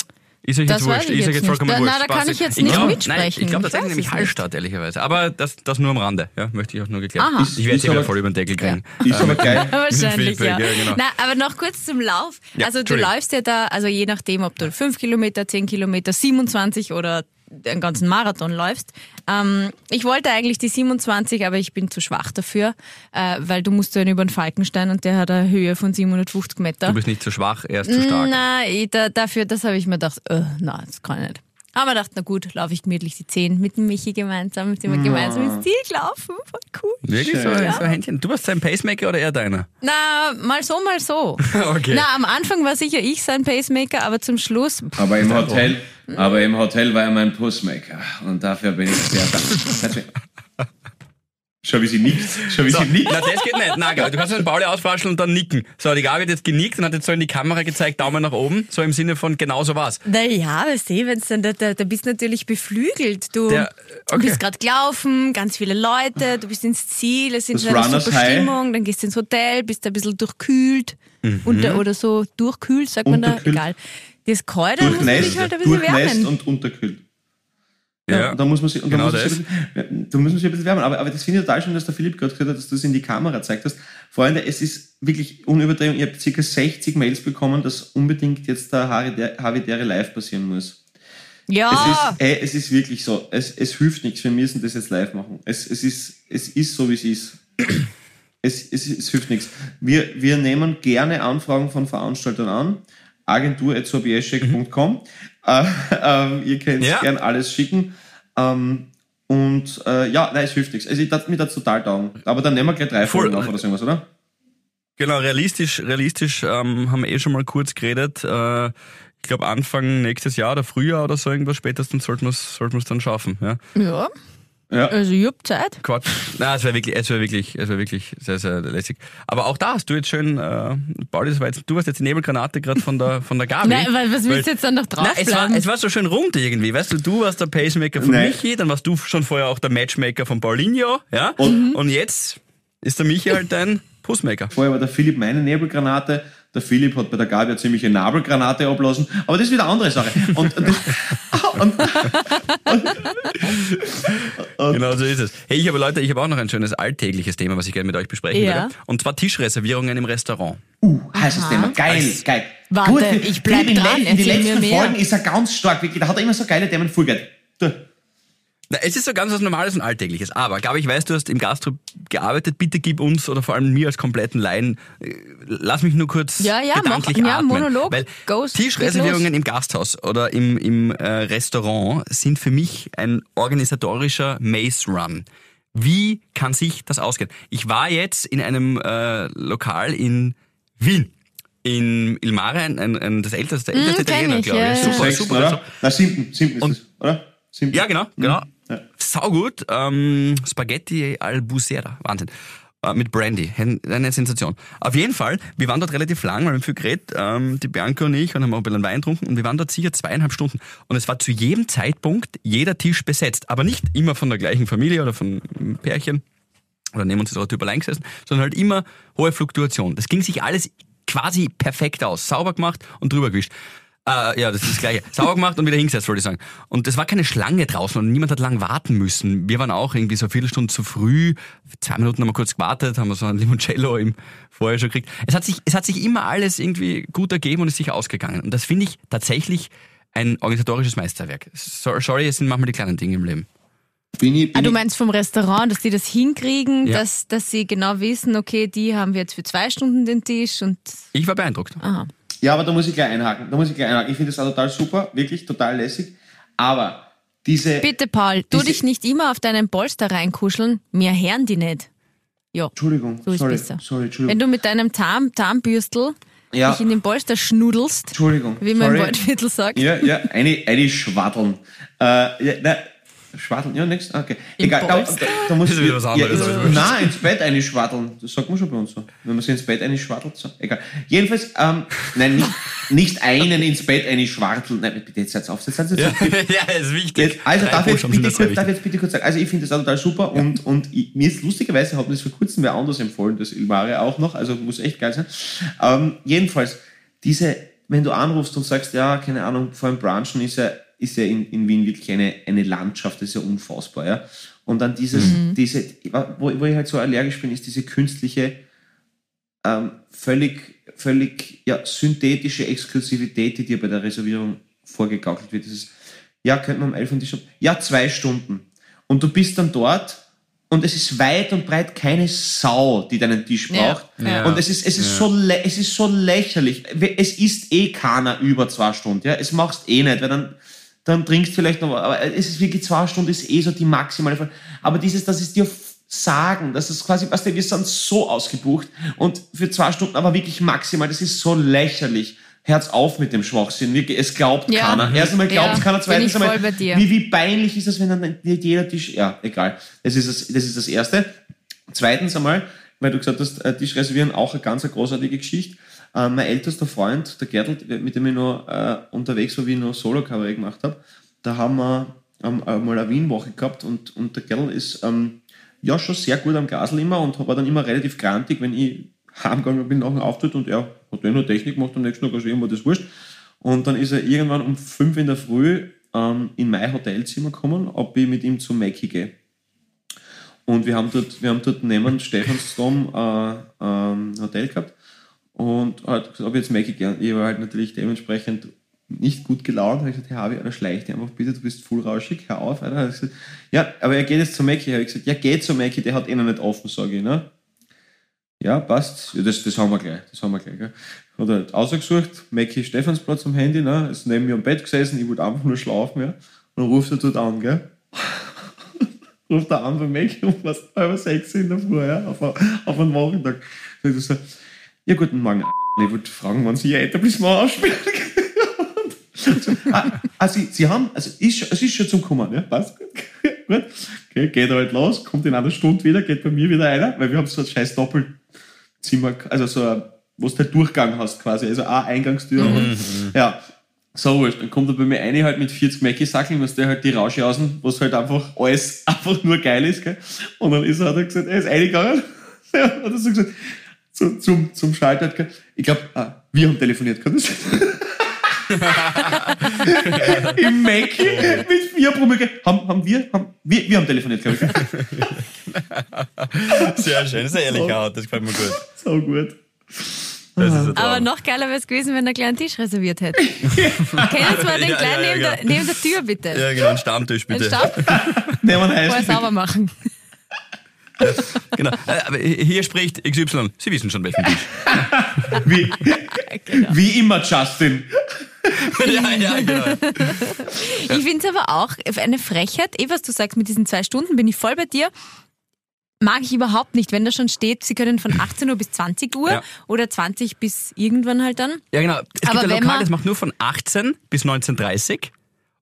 Ist euch Das jetzt weiß wurscht, ich ist euch jetzt vollkommen wurscht. na, da kann Spaß. ich jetzt nicht glaub- mitsprechen. Nein, ich glaube, das Ich ist weiß nämlich es nicht. Hallstatt, ehrlicherweise. Aber das, das nur am Rande. Ja, möchte ich auch nur geklärt. Aha. Ich werde jetzt wieder aber- voll über den Deckel kriegen. Ist aber *laughs* geil. *laughs* Wahrscheinlich, ja. ja, genau. Na, aber noch kurz zum Lauf. Ja, also du läufst ja da, also je nachdem, ob du 5 Kilometer, 10 Kilometer, 27 oder einen ganzen Marathon läufst. Ähm, ich wollte eigentlich die 27, aber ich bin zu schwach dafür, äh, weil du musst dann über den Falkenstein und der hat eine Höhe von 750 Meter. Du bist nicht zu schwach, er ist zu stark. Nein, da, dafür, das habe ich mir gedacht, äh, nein, das kann ich nicht. Haben wir gedacht, na gut, laufe ich gemütlich die 10 mit dem Michi gemeinsam, sind wir gemeinsam ins Ziel gelaufen. Voll cool. Wirklich so, Schön. so ein Händchen. Du warst sein Pacemaker oder er deiner? Na, mal so, mal so. *laughs* Okay. Na, am Anfang war sicher ich sein Pacemaker, aber zum Schluss, Aber im Hotel, aber im Hotel war er mein Pussmaker. Und dafür bin ich sehr dankbar. *laughs* Schau, wie sie nickt. Schau, wie So, sie nickt. na, das geht nicht. Na, Gabi, du kannst den Pauli auswaschen und dann nicken. So, die Gabi hat jetzt genickt und hat jetzt so in die Kamera gezeigt, Daumen nach oben, so im Sinne von genau so was. naja, weißt du, wenn's dann, da, da, da bist du natürlich beflügelt. Du, Der- okay. bist gerade gelaufen, ganz viele Leute, du bist ins Ziel, es ist eine Runners super High. Stimmung, dann gehst du ins Hotel, bist ein bisschen durchkühlt Mhm. unter, oder so durchkühlt, sagt man da, egal. Das Kalte muss man sich halt ein bisschen durchnässt wärmen. und unterkühlt. Ja. Ja, da muss man sich, und da genau muss man das. sich ein bisschen, da muss man sich ein bisschen wärmen. Aber, aber das finde ich total schön, dass der Philipp gerade gesagt hat, dass du es in die Kamera gezeigt hast. Freunde, es ist wirklich unübertrieben. Ich habe ca. 60 Mails bekommen, dass unbedingt jetzt der Havidere live passieren muss. Ja. Es, ist, ey, es ist wirklich so. Es, es hilft nichts. Wir müssen das jetzt live machen. Es, es, ist, es ist so, wie es ist. *clears throat* Es, es, es hilft nichts. Wir, wir nehmen gerne Anfragen von Veranstaltern an. agentur.sobieszek.com. Äh, *laughs* ähm, ihr könnt Ja. gern alles schicken. Ähm, und äh, ja, nein, es hilft nichts. Also ich darf mir das total taugen. Aber dann nehmen wir gleich drei Voll. Folgen auf oder so irgendwas, oder? Genau, realistisch, realistisch ähm, haben wir eh schon mal kurz geredet. Äh, ich glaube Anfang nächstes Jahr oder Frühjahr oder so irgendwas spätestens sollten wir es sollten wir's dann schaffen. Ja? ja, Ja. also ich hab Zeit. Quatsch. Na, es wäre wirklich, es wäre wirklich, es wäre wirklich sehr, sehr lässig. Aber auch da hast du jetzt schön, äh, Pauli, das war jetzt, du warst jetzt die Nebelgranate gerade von der von der Gabi. Nein, weil, was willst Weil- du jetzt dann noch Na, es, war, es war so schön rund irgendwie, weißt du, du warst der Pacemaker von Nein. Michi, dann warst du schon vorher auch der Matchmaker von Paulinho, ja? Und- Und jetzt ist der Michi halt dein Pussmaker. Vorher war der Philipp meine Nebelgranate. Der Philipp hat bei der Gabi eine ziemliche Nabelgranate ablassen. Aber das ist wieder eine andere Sache. *laughs* Und, und, und, Genau so ist es. Hey, ich habe Leute, ich habe auch noch ein schönes alltägliches Thema, was ich gerne mit euch besprechen Ja. würde. Und zwar Tischreservierungen im Restaurant. uh, heißes Thema. Geil, Als- geil. Warte, Gut, ich bleib Philipp, in dran, den- In den letzten mehr. Folgen ist er ganz stark. Da hat er immer so geile Themen. Du. Na, es ist so ganz was Normales und Alltägliches. Aber, Gabi, ich weiß, du hast im Gastro gearbeitet. Bitte gib uns oder vor allem mir als kompletten Laien, äh, lass mich nur kurz Ja, ja, gedanklich mach- ja, atmen. Monolog. Weil Goes, Tischreservierungen im Gasthaus oder im, im äh, Restaurant sind für mich ein organisatorischer Maze Run. Wie kann sich das ausgehen? Ich war jetzt in einem äh, Lokal in Wien. In Ilmare, ein, ein, ein, das älteste, älteste Mm, Italiener, ich, glaube ich. ja, ja. Super, Sechsten, super. oder? Also, Na, siebten. Siebten ist Und- es, oder? Siebten. ja, genau, genau. Ja. Saugut. Ähm, Spaghetti al Busera. Wahnsinn. Äh, mit Brandy. Ein- Eine Sensation. Auf jeden Fall, wir waren dort relativ lang, wir haben viel geredet, ähm, die Bianca und ich, und haben auch ein bisschen Wein getrunken und wir waren dort sicher zweieinhalb Stunden. Und es war zu jedem Zeitpunkt jeder Tisch besetzt. Aber nicht immer von der gleichen Familie oder von einem Pärchen oder neben uns ist auch Typ allein gesessen, sondern halt immer hohe Fluktuation. Das ging sich alles quasi perfekt aus. Sauber gemacht und drüber gewischt. Äh, ja, das ist das Gleiche. Sauber gemacht und wieder hingesetzt, wollte ich sagen. Und es war keine Schlange draußen und niemand hat lang warten müssen. Wir waren auch irgendwie so eine Viertelstunde zu früh. Zwei Minuten haben wir kurz gewartet, haben wir so ein Limoncello im vorher schon gekriegt. Es hat sich, es hat sich immer alles irgendwie gut ergeben und ist sich ausgegangen. Und das finde ich tatsächlich ein organisatorisches Meisterwerk. So- Sorry, es sind manchmal die kleinen Dinge im Leben. Bin ich, bin Ah, du meinst vom Restaurant, dass die das hinkriegen, Ja. dass, dass sie genau wissen, okay, die haben wir jetzt für zwei Stunden den Tisch und Ich war beeindruckt. aha. Ja, aber da muss ich gleich einhaken. Da muss ich gleich einhaken. Ich finde das auch total super. Wirklich total lässig. Aber diese. Bitte, Paul, tu Diese- dich nicht immer auf deinen Polster reinkuscheln, mir hören die nicht. Ja. Entschuldigung. So ist sorry, besser. sorry, Entschuldigung. Wenn du mit deinem Tarn, Tarnbürstel Ja. dich in den Polster schnudelst, Entschuldigung. wie man sorry. im Waldviertel sagt. Ja, ja, eine, eine Schwaddeln. Äh, ja, na, Schwaddeln, ja, nix. Okay. Egal, da, da, da muss Das ist wieder was anderes, Ja, nein, ins Bett eine Schwaddeln. Das sagt man schon bei uns so. Wenn man sich ins Bett eine schwaddelt, so. Egal. Jedenfalls, ähm, nein, nicht, nicht einen ins Bett eine schwarteln. Nein, bitte jetzt seid auf. Jetzt seid Ja, *laughs* ja, ist wichtig. Jetzt, also darf ich, jetzt bitte kurz, darf ich jetzt bitte kurz sagen, also ich finde das auch total super und, und ich, mir ist lustigerweise, hat mir das vor kurzem wer anders empfohlen, das Ilmare auch noch, also muss echt geil sein. Ähm, jedenfalls, diese, wenn du anrufst und sagst, ja, keine Ahnung, vor allem Branchen ist ja, ist ja in, in Wien wirklich eine, eine Landschaft, das ist ja unfassbar, ja. Und dann dieses, diese, wo, wo ich halt so allergisch bin, ist diese künstliche, ähm, völlig, völlig ja, synthetische Exklusivität, die dir bei der Reservierung vorgegaukelt wird. Das ist, ja, könnte man um 11 Uhr Tisch haben. Ja, zwei Stunden. Und du bist dann dort und es ist weit und breit keine Sau, die deinen Tisch Ja, braucht. ja. Und es ist, es ist so, lä- es ist so lächerlich. Es ist eh keiner über zwei Stunden, ja. Es machst eh nicht, weil dann, dann trinkst du vielleicht noch, aber es ist wirklich zwei Stunden, ist eh so die maximale. Fall. Aber dieses, das ist dir sagen, das ist quasi, weißt du, wir sind so ausgebucht und für zwei Stunden aber wirklich maximal, das ist so lächerlich. Herz auf mit dem Schwachsinn. Wirklich, es glaubt Ja. keiner. Erst einmal glaubt Ja, es keiner, bin zweitens einmal, wie, wie peinlich ist das, wenn dann nicht jeder Tisch, ja, egal. Das ist das, das ist das Erste. Zweitens einmal, weil du gesagt hast, äh, Tisch reservieren, auch eine ganz großartige Geschichte. Äh, mein ältester Freund, der Gertl, mit dem ich noch äh, unterwegs war, wie ich noch Solo-Kabarett gemacht habe, da haben wir ähm, äh, mal eine Wien-Woche gehabt und, und der Gertl ist ähm, ja schon sehr gut am Gasel immer und war dann immer relativ grantig, wenn ich heimgegangen bin nach dem Auftritt und er hat dann nur Technik gemacht, am nächsten Tag also ihm war das wurscht. Und dann ist er irgendwann um fünf in der Früh ähm, in mein Hotelzimmer gekommen, ob ich mit ihm zum Mackie gehe. Und wir haben dort, wir haben dort neben Stephansdom äh, ähm, Hotel gehabt und hat gesagt, ob ich jetzt Mackie gern. Ich war halt natürlich dementsprechend nicht gut gelaunt. Habe ich gesagt, hey, Harvey, Alter, schleich dich einfach bitte, du bist voll rauschig, hör auf. Alter. Hat gesagt, ja, aber er geht jetzt zu Mackie. Habe ich gesagt, ja, geht zu Mackie, der hat eh noch nicht offen, sage ich. Ne? Ja, passt. Ja, das, das haben wir gleich. Das haben wir gleich. Gell? Hat er halt ausgesucht, Mackie Stephansplatz am Handy, ne? ist neben mir am Bett gesessen, ich wollte einfach nur schlafen. Ja? Und dann ruft er dort an, gell? *laughs* ruft er an bei Mackie um was halb sechs in der Früh, ja? auf, auf einen Wochentag. Sagt er so, ja, guten Morgen. Ich wollte fragen, wann Sie Ihr Etablissement ausspielen. ah, ah, Sie, Sie haben, also ist, es ist schon zum Kommen, ja? Passt gut. *laughs* gut. Okay, geht halt los, kommt in einer Stunde wieder, geht bei mir wieder einer, weil wir haben so ein scheiß Doppelzimmer, also so ein, wo du halt Durchgang hast quasi, also eine Eingangstür. und, ja, so wurscht. Dann kommt er bei mir eine halt mit 40 Mackie-Sackeln, was der halt die Rausche außen, was halt einfach alles *laughs* einfach nur geil ist, gell? Und dann ist er, hat er gesagt, er ist reingegangen. *laughs* Ja, hat er so gesagt, so, zum, zum Schalter, ich glaube, ah, wir haben telefoniert, kann das sein? *laughs* Im Mackie mit vier Promille. Haben, haben wir, haben, wir, wir haben telefoniert, glaube ich. *laughs* Sehr schön, das ist eine ehrliche Art, das gefällt mir gut. So gut. Traum. Aber noch geiler wäre es gewesen, wenn er gleich einen Tisch reserviert hätte. *laughs* Können Sie mal den Ja, gleich ja, ja, neben, der, neben der Tür bitte? Ja, genau, ein Stammtisch bitte. Stab Nehmen wir vorher heißen. sauber machen. *laughs* Genau. Äh, Aber hier spricht XY. Sie wissen schon welchen Tisch. *laughs* Wie, wie immer, Justin. *laughs* ja, ja, genau. Ich finde es aber auch eine Frechheit, eh was du sagst mit diesen zwei Stunden, bin ich voll bei dir. Mag ich überhaupt nicht, wenn da schon steht, sie können von 18 Uhr bis 20 Uhr Ja. oder 20 bis irgendwann halt dann. Ja, genau. Es Aber gibt ein wenn Lokal, man- das macht nur von 18 bis 19.30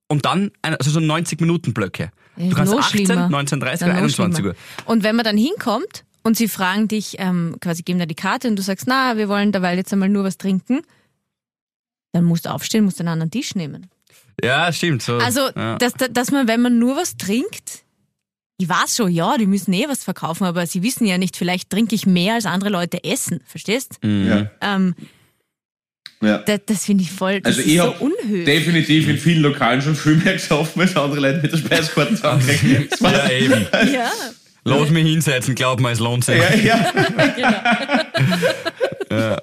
und dann ein, also so 90-Minuten-Blöcke. Du kannst noch 18, schlimmer. 19.30 Ja, oder noch 21 schlimmer. Uhr. Und wenn man dann hinkommt und sie fragen dich, ähm, quasi geben da die Karte und du sagst, na, wir wollen derweil jetzt einmal nur was trinken, dann musst du aufstehen, musst einen anderen Tisch nehmen. Ja, stimmt. So, Also, ja. dass, dass man, wenn man nur was trinkt, ich weiß schon, ja, die müssen eh was verkaufen, aber sie wissen ja nicht, vielleicht trinke ich mehr als andere Leute essen, verstehst? Mhm. Ja. Ähm, ja. das das finde ich voll, das Also ist ich so hab unhöflich. definitiv in vielen Lokalen schon viel mehr gesoffen, als andere Leute mit der Speiskarte zusammenkriegen. Ja, eben. Ja, Los mich hinsetzen, glaub mir, es lohnt sich. ja, ja. *laughs*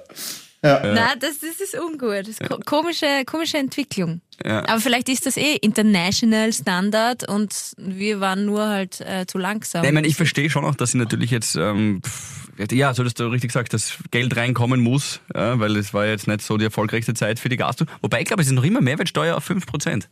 na, das, das ist ungut. Das ist ko komische, komische Entwicklung. Ja. Aber vielleicht ist das eh international Standard und wir waren nur halt äh, zu langsam. Ich meine, ich verstehe schon auch, dass sie natürlich jetzt, ähm, ja, so dass du richtig sagst, dass Geld reinkommen muss, ja, weil es war jetzt nicht so die erfolgreichste Zeit für die Gastro. Wobei ich glaube, es ist noch immer Mehrwertsteuer auf 5%.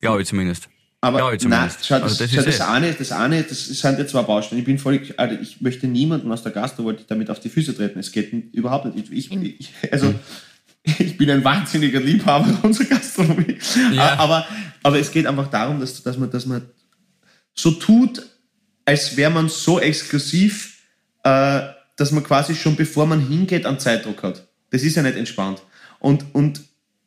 Glaube ich zumindest. Aber ich nein, schau, das, Also das schau, ist das, eine, das eine, das sind ja zwei Baustellen. Ich bin voll, also ich möchte niemanden aus der Gastro wollte ich damit auf die Füße treten. Es geht überhaupt nicht. Ich, ich, ich, also, *laughs* ich bin ein wahnsinniger Liebhaber *laughs* unserer Gastronomie. Ja. Aber, aber es geht einfach darum, dass, dass, man, dass man so tut, als wäre man so exklusiv, äh, dass man quasi schon bevor man hingeht, einen Zeitdruck hat. Das ist ja nicht entspannt. Und, und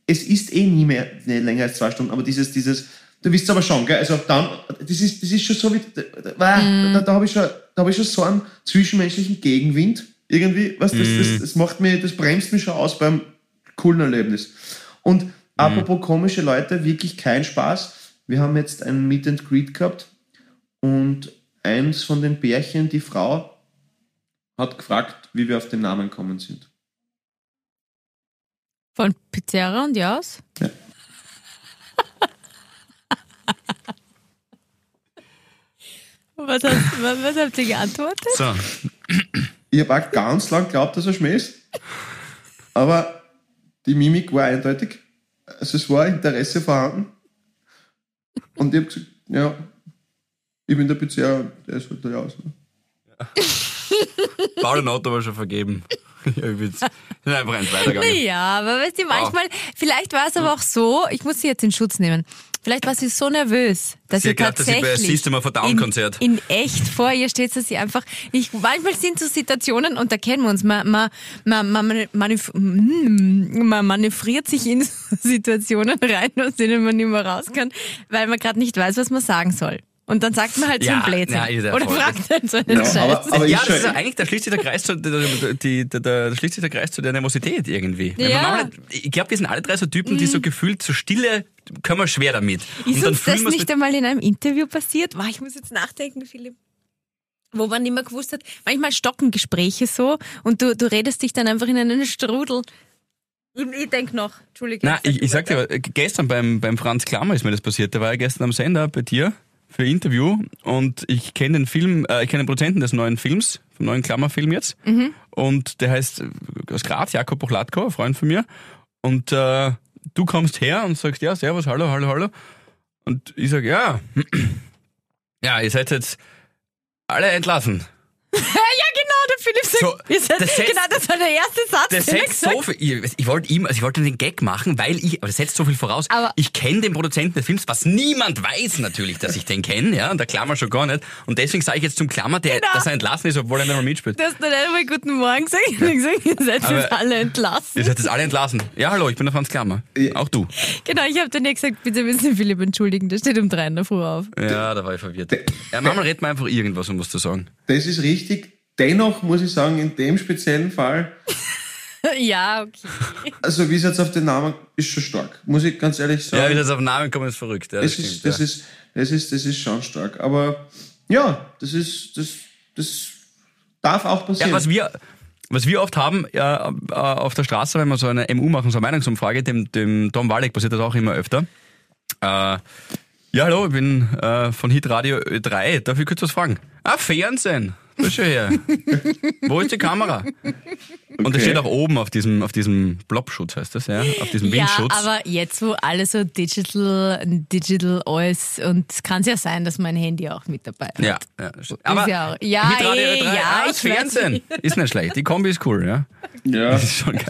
es ist eh nie mehr nicht länger als zwei Stunden, aber dieses, dieses, du wisst aber schon, gell? Also dann, das ist, das ist schon so wie, da, da, da, da habe ich schon, da habe ich schon so einen zwischenmenschlichen Gegenwind irgendwie, was das, das, das macht mir, das bremst mich schon aus beim coolen Erlebnis. Und apropos komische Leute, wirklich kein Spaß. Wir haben jetzt ein Meet and Greet gehabt und eins von den Bärchen, die Frau, hat gefragt, wie wir auf den Namen gekommen sind. Von Pizzeria und Jaus? Ja. Was, hast, was, was habt ihr geantwortet? So. Ich habe auch ganz lang geglaubt, dass er Schmäh ist. Aber die Mimik war eindeutig. Also es war Interesse vorhanden. Und ich habe gesagt, ja, ich bin der Pizzeria und der ist halt da aus. Paul und Otto war schon vergeben. *laughs* Ja, ich bin bin einfach eins weitergegangen. Ja, aber weißt du, manchmal, vielleicht war es aber auch so, ich muss sie jetzt in Schutz nehmen. Vielleicht war sie so nervös, dass Sie sie gedacht, dass sie bei tatsächlich a Down Konzert. In, in echt vor ihr steht, dass sie einfach. Ich, manchmal sind so Situationen und da kennen wir uns. Man, man, man, man, manöv mm, man manövriert sich in *laughs* Situationen rein, aus denen man nicht mehr raus kann, weil man gerade nicht weiß, was man sagen soll. Und dann sagt man halt so Ja, ein Blödsinn. ja, Oder fragt halt so einen Ja, Scheiß. aber, aber ja, das ist ja eigentlich, da schließt sich der Kreis zu, der, die, der, der, da schließt sich der Kreis zu der Nervosität irgendwie. Ja. Mhm. ich glaube, die sind alle drei so Typen, die so gefühlt so stille, können wir schwer damit. Ist uns das nicht einmal in einem Interview passiert? Wow, ich muss jetzt nachdenken, Philipp. Wo man nicht mehr gewusst hat, manchmal stocken Gespräche so und du, du redest dich dann einfach in einen Strudel. Ich, ich denke noch, Entschuldigung. Nein, ich, ich sag dir, gestern beim, beim Franz Klammer ist mir das passiert. Der war ja gestern am Sender bei dir für Interview und ich kenne den Film, äh, ich kenne den Produzenten des neuen Films, vom neuen Klammerfilm jetzt. Und der heißt äh, aus Graz, Jakob Bochlatko, ein Freund von mir. Und äh, du kommst her und sagst, ja, servus, hallo, hallo, hallo. Und ich sag, ja, *clears throat* ja, ihr seid jetzt alle entlassen. *laughs* ja, genau, der Philipp sagt, So, ihr seid, das setzt- genau, das war der erste Satz, Das setzt so viel, ich, ich wollte ihm, also ich wollte den Gag machen, weil ich, aber das setzt so viel voraus. Aber- ich kenne den Produzenten des Films, was niemand weiß natürlich, dass ich den kenne, ja, und der Klammer schon gar nicht. Und deswegen sage ich jetzt zum Klammer, der, Genau. dass er entlassen ist, obwohl er nicht mehr mitspielt. Du hast noch nicht einmal Guten Morgen gesagt. Ich habe gesagt, ihr seid Aber- jetzt alle entlassen. Ihr seid jetzt alle entlassen. Ja, hallo, ich bin der Franz Klammer. Auch du. Genau, ich habe dann nicht gesagt, bitte müssen Sie Philipp entschuldigen, der steht um drei in der Früh auf. Ja, da war ich verwirrt. Ja, manchmal redet man einfach irgendwas, um was zu sagen. Das ist richtig. Dennoch muss ich sagen, in dem speziellen Fall, *laughs* ja, okay. also wie es jetzt auf den Namen ist schon stark. Muss ich ganz ehrlich sagen. Ja, wie das auf den Namen kommt, ist verrückt. Ja, das das, ist, stimmt, das, ja. ist, das, ist, das ist schon stark. Aber ja, das ist, das, das darf auch passieren. Ja, was wir, was wir oft haben ja, äh, auf der Straße, wenn wir so eine MU machen, so eine Meinungsumfrage, dem, dem Tom Walleck passiert das auch immer öfter. Äh, ja, hallo, ich bin äh, von Hit Radio Ö3. Darf ich kurz was fragen? Ah, Fernsehen. Da schau her. Wo ist die Kamera? Und das Okay. steht auch oben auf diesem, auf diesem Blobschutz, heißt das, ja? Auf diesem Ja, Windschutz. aber jetzt, wo alles so digital, digital alles und es kann ja sein, dass mein Handy auch mit dabei hat. ja, ja, das. Aber ja auch- ja, Hit Radio eh, Ö3, ja, ah, ich weiß Fernsehen. nicht. Ist nicht schlecht. Die Kombi ist cool, ja. ja, Das ist schon geil.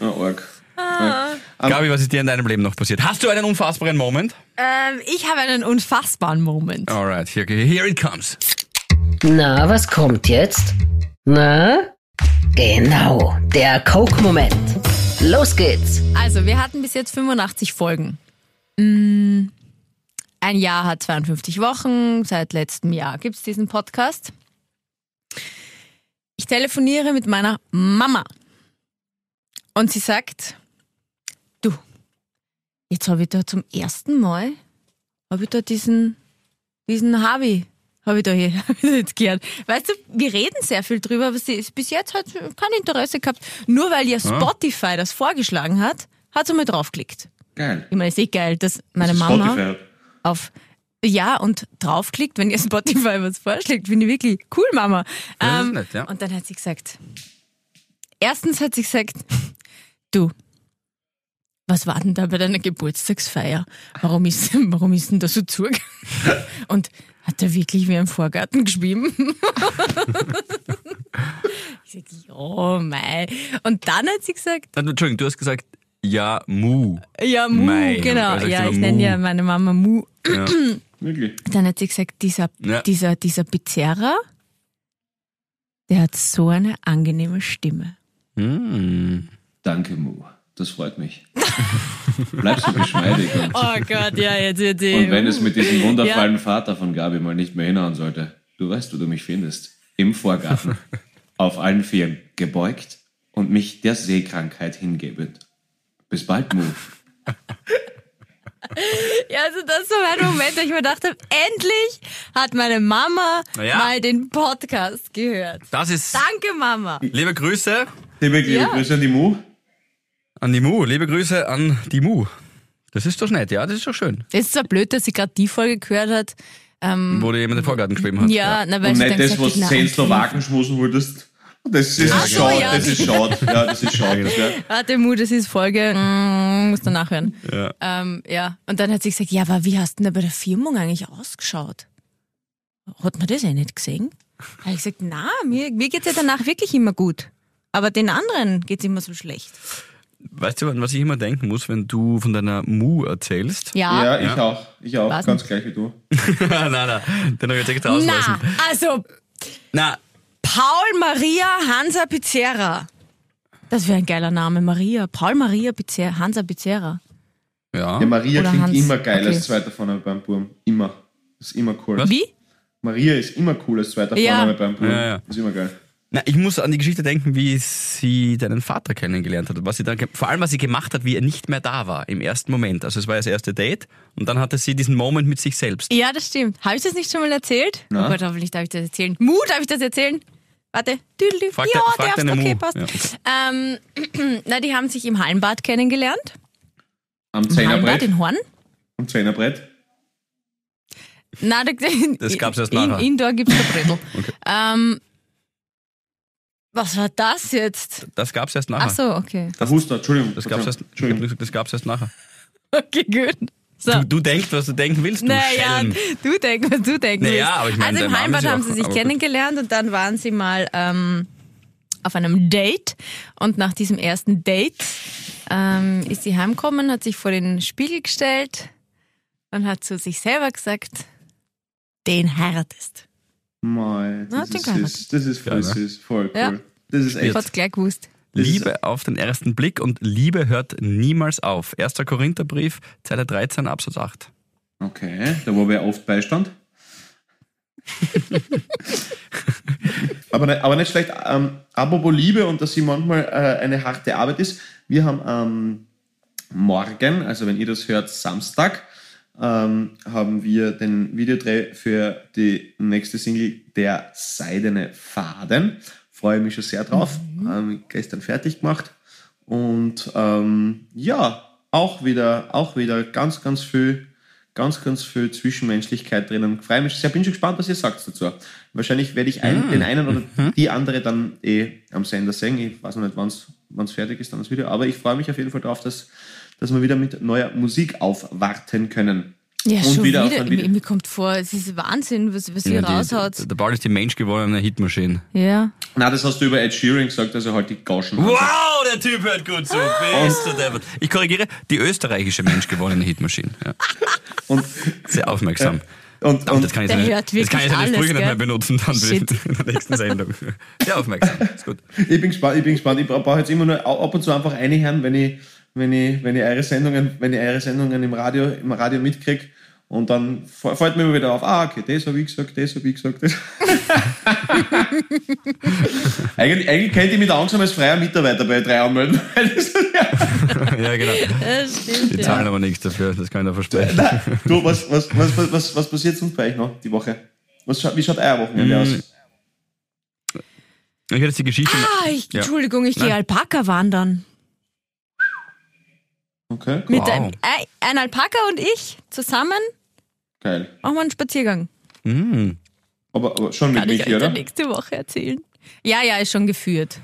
ah, arg. Gabi, was ist dir in deinem Leben noch passiert? Hast du einen unfassbaren Moment? Ähm, ich habe einen unfassbaren Moment. Alright, here, here it comes. Na, was kommt jetzt? Na? Genau, der Coke-Moment. Los geht's. Also, wir hatten bis jetzt 85 Folgen. Mm, Ein Jahr hat 52 Wochen. Seit letztem Jahr gibt es diesen Podcast. Ich telefoniere mit meiner Mama. Und sie sagt, du, jetzt habe ich da zum ersten Mal, habe ich da diesen, diesen Harvey, habe ich da hier *laughs* hab ich da jetzt gehört. Weißt du, wir reden sehr viel drüber, aber sie ist bis jetzt hat kein Interesse gehabt. Nur weil ihr Spotify das vorgeschlagen hat, hat sie mal draufgeklickt. Geil. Ich meine, ist eh geil, dass meine Das Mama Spotify. auf ja und draufklickt, wenn ihr *laughs* Spotify was vorschlägt. Finde ich wirklich cool, Mama. Ähm, nett, ja. Und dann hat sie gesagt, erstens hat sie gesagt, du, was war denn da bei deiner Geburtstagsfeier? Warum ist, *laughs* warum ist denn da so zugegangen? Und hat er wirklich wie im Vorgarten geschwimmen? *laughs* ich sag, ja, mei. Und dann hat sie gesagt, Entschuldigung, du hast gesagt, ja, Mu. ja, Mu, Mei, genau. Ja, ich nenne Mu. ja meine Mama Mu. Ja. *clears throat* Wirklich. Dann hat sie gesagt, dieser, Ja. dieser, dieser Pizzeria, der hat so eine angenehme Stimme. Mm. Danke, Mu. Das freut mich. Bleib so geschmeidig. Und, Oh Gott, ja, jetzt wird die. und wenn es mit diesem wundervollen Vater von Gabi mal nicht mehr hinhauen sollte, du weißt, wo du mich findest. Im Vorgarten. auf allen Vieren. Gebeugt und mich der Seekrankheit hingebend. Bis bald, Mu. Ja, also das war mein Moment, wo ich mir dachte, endlich hat meine Mama Ja. mal den Podcast gehört. Das ist. Danke, Mama. Liebe Grüße Liebe, liebe Ja. Grüße an die Mu. An die Mu. Liebe Grüße an die Mu. Das ist doch nett, ja, das ist doch schön. Das ist zwar blöd, dass sie gerade die Folge gehört hat. Ähm, Wo dir jemand den Vorgarten geschrieben hat. ja, na, weil Und sie nicht das, was na, zehn. Slowaken schmusen wolltest. Das ist so, schade, ja. das ist schade. Ja, das ist schade. Ja. Warte, Mu, das ist Folge, mm, muss dann nachhören. Ja. Ähm, ja. Und dann hat sie gesagt, ja, aber wie hast du denn da bei der Firmung eigentlich ausgeschaut? Hat man das eh nicht gesehen? Habe ich gesagt, na, mir, mir geht's ja danach wirklich immer gut. Aber den anderen geht's immer so schlecht. Weißt du, was ich immer denken muss, wenn du von deiner Mu erzählst? Ja. Ja, ich auch. Ich auch, Was ganz gleich wie du. *laughs* nein, nein, den habe ich jetzt extra auslassen. Na, also Na, Paul Maria Hansa Pizzerra. Das wäre ein geiler Name, Maria. Paul Maria Pizzerra, Hansa Pizzerra. ja. Ja, Maria Oder klingt Hans. immer geil Okay. als zweiter Vorname beim Burm. Immer. Ist immer cool. Was? Wie? Maria ist immer cool als zweiter Ja. Vorname beim Burm. Ja, ja. Ist immer geil. Na, ich muss an die Geschichte denken, wie sie deinen Vater kennengelernt hat. Was sie dann, vor allem, was sie gemacht hat, wie er nicht mehr da war im ersten Moment. Also es war ja das erste Date und dann hatte sie diesen Moment mit sich selbst. Ja, das stimmt. Habe ich das nicht schon mal erzählt? Na? Oh Gott, hoffentlich darf ich das erzählen. Mut, darf ich das erzählen? Warte. Düdelü. Frag ja, frag darfst. Okay, Mu. passt. Ja, Ähm, *clears throat* na, die haben sich im Hallenbad kennengelernt. Am Im Hallenbad Zehnerbrett. in Horn. Am Zehnerbrett. Na, da, *laughs* Das gab's erst in, nachher. Indoor gibt's der Bredel. *laughs* ähm, was war das jetzt? Das gab's erst nachher. Ach so, okay. Der Huster, Entschuldigung. Das gab's erst, Entschuldigung. das gab's erst nachher. Okay, gut. So. Du, du denkst, was du denken willst, du Naja, Schelm. du denkst, was du denken Naja, willst. aber ich meine, Also im Heimbad ja haben sie sich kennengelernt und dann waren sie mal ähm, auf einem Date. Und nach diesem ersten Date ähm, ist sie heimgekommen, hat sich vor den Spiegel gestellt und hat zu sich selber gesagt, den heiratest. Na, das, ist, süß. das ist voll Geil, ne? süß. Voll cool. Ja. Das ist Ich echt. hat's gleich gewusst. Das Liebe auf den ersten Blick und Liebe hört niemals auf. Erster Korintherbrief, Zeile 13, Absatz 8. Okay, da wo wer oft beistand. *laughs* aber, nicht, aber nicht schlecht. Ähm, apropos Liebe und dass sie manchmal äh, eine harte Arbeit ist. Wir haben am morgen, also wenn ihr das hört, Samstag, ähm, haben wir den Videodreh für die nächste Single Der Seidene Faden. Freue mich schon sehr drauf. Ähm, gestern fertig gemacht. Und ähm, ja, auch wieder, auch wieder ganz, ganz viel, ganz, ganz viel Zwischenmenschlichkeit drinnen. Freue mich sehr, bin schon gespannt, was ihr sagt dazu. Wahrscheinlich werde ich ein, den einen oder die andere dann eh am Sender sehen. Ich weiß noch nicht, wann es fertig ist, dann das Video. Aber ich freue mich auf jeden Fall darauf, dass, dass wir wieder mit neuer Musik aufwarten können. Ja, Und schon wieder wieder. ein Mir, kommt vor, es ist Wahnsinn, was, was ihr Ja, die- raushaut. Der Ball ist die menschgewordene Hitmaschine. Ja. Na, das hast du über Ed Sheeran gesagt, also halt die Gauschen. Wow, der Typ hört gut zu. Deppert. Ich korrigiere, die österreichische menschgewordene Hitmaschine. Ja. Und, Sehr aufmerksam. und, Und und, das kann ich Der seine, hört das kann ich wirklich seine alles, Sprüche nicht mehr benutzen dann Shit. *laughs* in der nächsten Sendung. Sehr aufmerksam. Ist gut. Ich bin gespannt, ich bin gespannt. Ich brauche jetzt immer nur ab und zu einfach reinhören, wenn ich, wenn ich, wenn ich eure Sendungen, wenn ich eure Sendungen im Radio, im Radio mitkriege. Und dann fällt mir immer wieder auf, ah, okay, das habe ich gesagt, das habe ich gesagt. Das. *laughs* *laughs* eigentlich, eigentlich könnte ich mich langsam als freier Mitarbeiter bei drei anmelden. *laughs* Ja, genau. Das stimmt, Die ja. zahlen aber nichts dafür, das kann ich da versprechen. du, was, was, was, was, was, was passiert sonst bei euch noch die Woche? Was, wie schaut euer Wochenende Mm, aus? Ich werde jetzt die Geschichte. Ah, ich, Ja. Entschuldigung, ich gehe. Alpaka wandern. Okay, Mit Wow. einem, ein, ein Alpaka und ich zusammen geil. machen wir einen Spaziergang. Mm. Aber, aber schon mit Kann ich Michi, euch dann oder? nächste Woche erzählen. Ja, ja, ist schon geführt.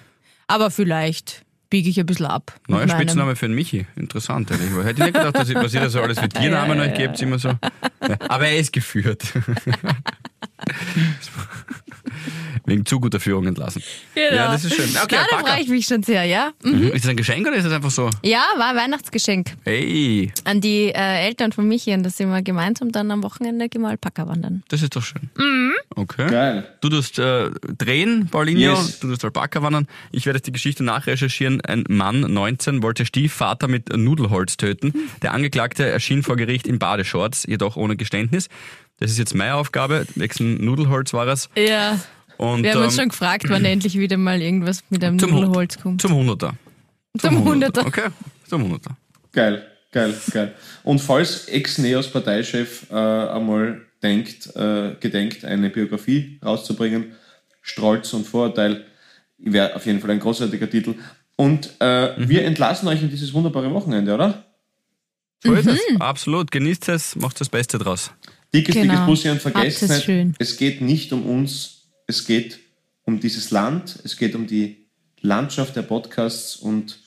Aber vielleicht biege ich ein bisschen ab. Neuer Spitzname für den Michi. Interessant, ehrlich. Hätte ich nicht gedacht, dass ich, was ihr da so alles für *laughs* Tiernamen euch gebt, immer so. Ja, aber er ist geführt. *laughs* *laughs* Wegen zu guter Führung entlassen. Genau. Ja, das ist schön. Okay, Na, da freue ich mich schon sehr, ja. Mhm. Mhm. Ist das ein Geschenk oder ist das einfach so? Ja, war ein Weihnachtsgeschenk Hey, an die äh, Eltern von Michi und dass sind wir gemeinsam dann am Wochenende gehen wir Alpaka wandern. das ist doch schön. Mhm. Okay. Geil. Du tust äh, drehen, Paulinho, Yes. du tust Alpaka wandern. Ich werde jetzt die Geschichte nachrecherchieren. Ein Mann, 19, wollte Stiefvater mit Nudelholz töten. Der Angeklagte erschien vor Gericht in Badeshorts, jedoch ohne Geständnis. Das ist jetzt meine Aufgabe. Wechseln Nudelholz war es. Ja. Und, Wir haben uns ähm, schon gefragt, wann endlich wieder mal irgendwas mit einem Zum- Nudelholz kommt. Zum Hunderter. Zum Hunderter. Okay, zum Hunderter. Geil, geil, geil. Und falls Ex-Neos-Parteichef äh, einmal denkt, äh, gedenkt, eine Biografie rauszubringen, Stolz und Vorurteil, wäre auf jeden Fall ein großartiger Titel. Und äh, Mhm. wir entlassen euch in dieses wunderbare Wochenende, oder? So ist Mhm. es. Absolut. Genießt es, macht das Beste draus. Dickes, Genau. dickes Bussi und vergesst es nicht, schön. es geht nicht um uns, es geht um dieses Land, es geht um die Landschaft der Podcasts und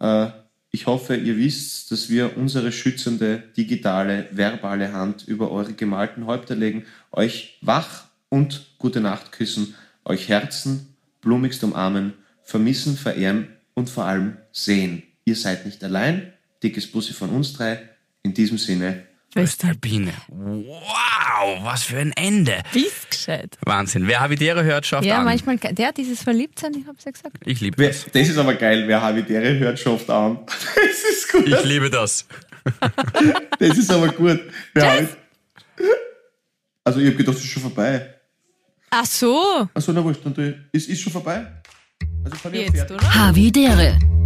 äh, ich hoffe, ihr wisst, dass wir unsere schützende digitale, verbale Hand über eure gemalten Häupter legen, euch wach und gute Nacht küssen, euch Herzen blumigst umarmen, vermissen, verehren und vor allem sehen. Ihr seid nicht allein. Dickes Bussi von uns drei. In diesem Sinne. Östalpine. Wow, was für ein Ende. Bist gescheit. Wahnsinn. Wer Habitäre hört, schafft Ja, an. manchmal, der dieses Verliebtsein, ich hab's ja gesagt. Ich liebe das. das ist aber geil. Wer Habitäre hört, schafft an. *laughs* Das ist gut. Ich liebe das. *laughs* Das ist aber gut. Wer Habit also, ich habe gedacht, es ist schon vorbei. Ach so. Achso, na wurscht. Äh, Es ist schon vorbei. Also, kann ich Jetzt, fertig. oder? Havidere.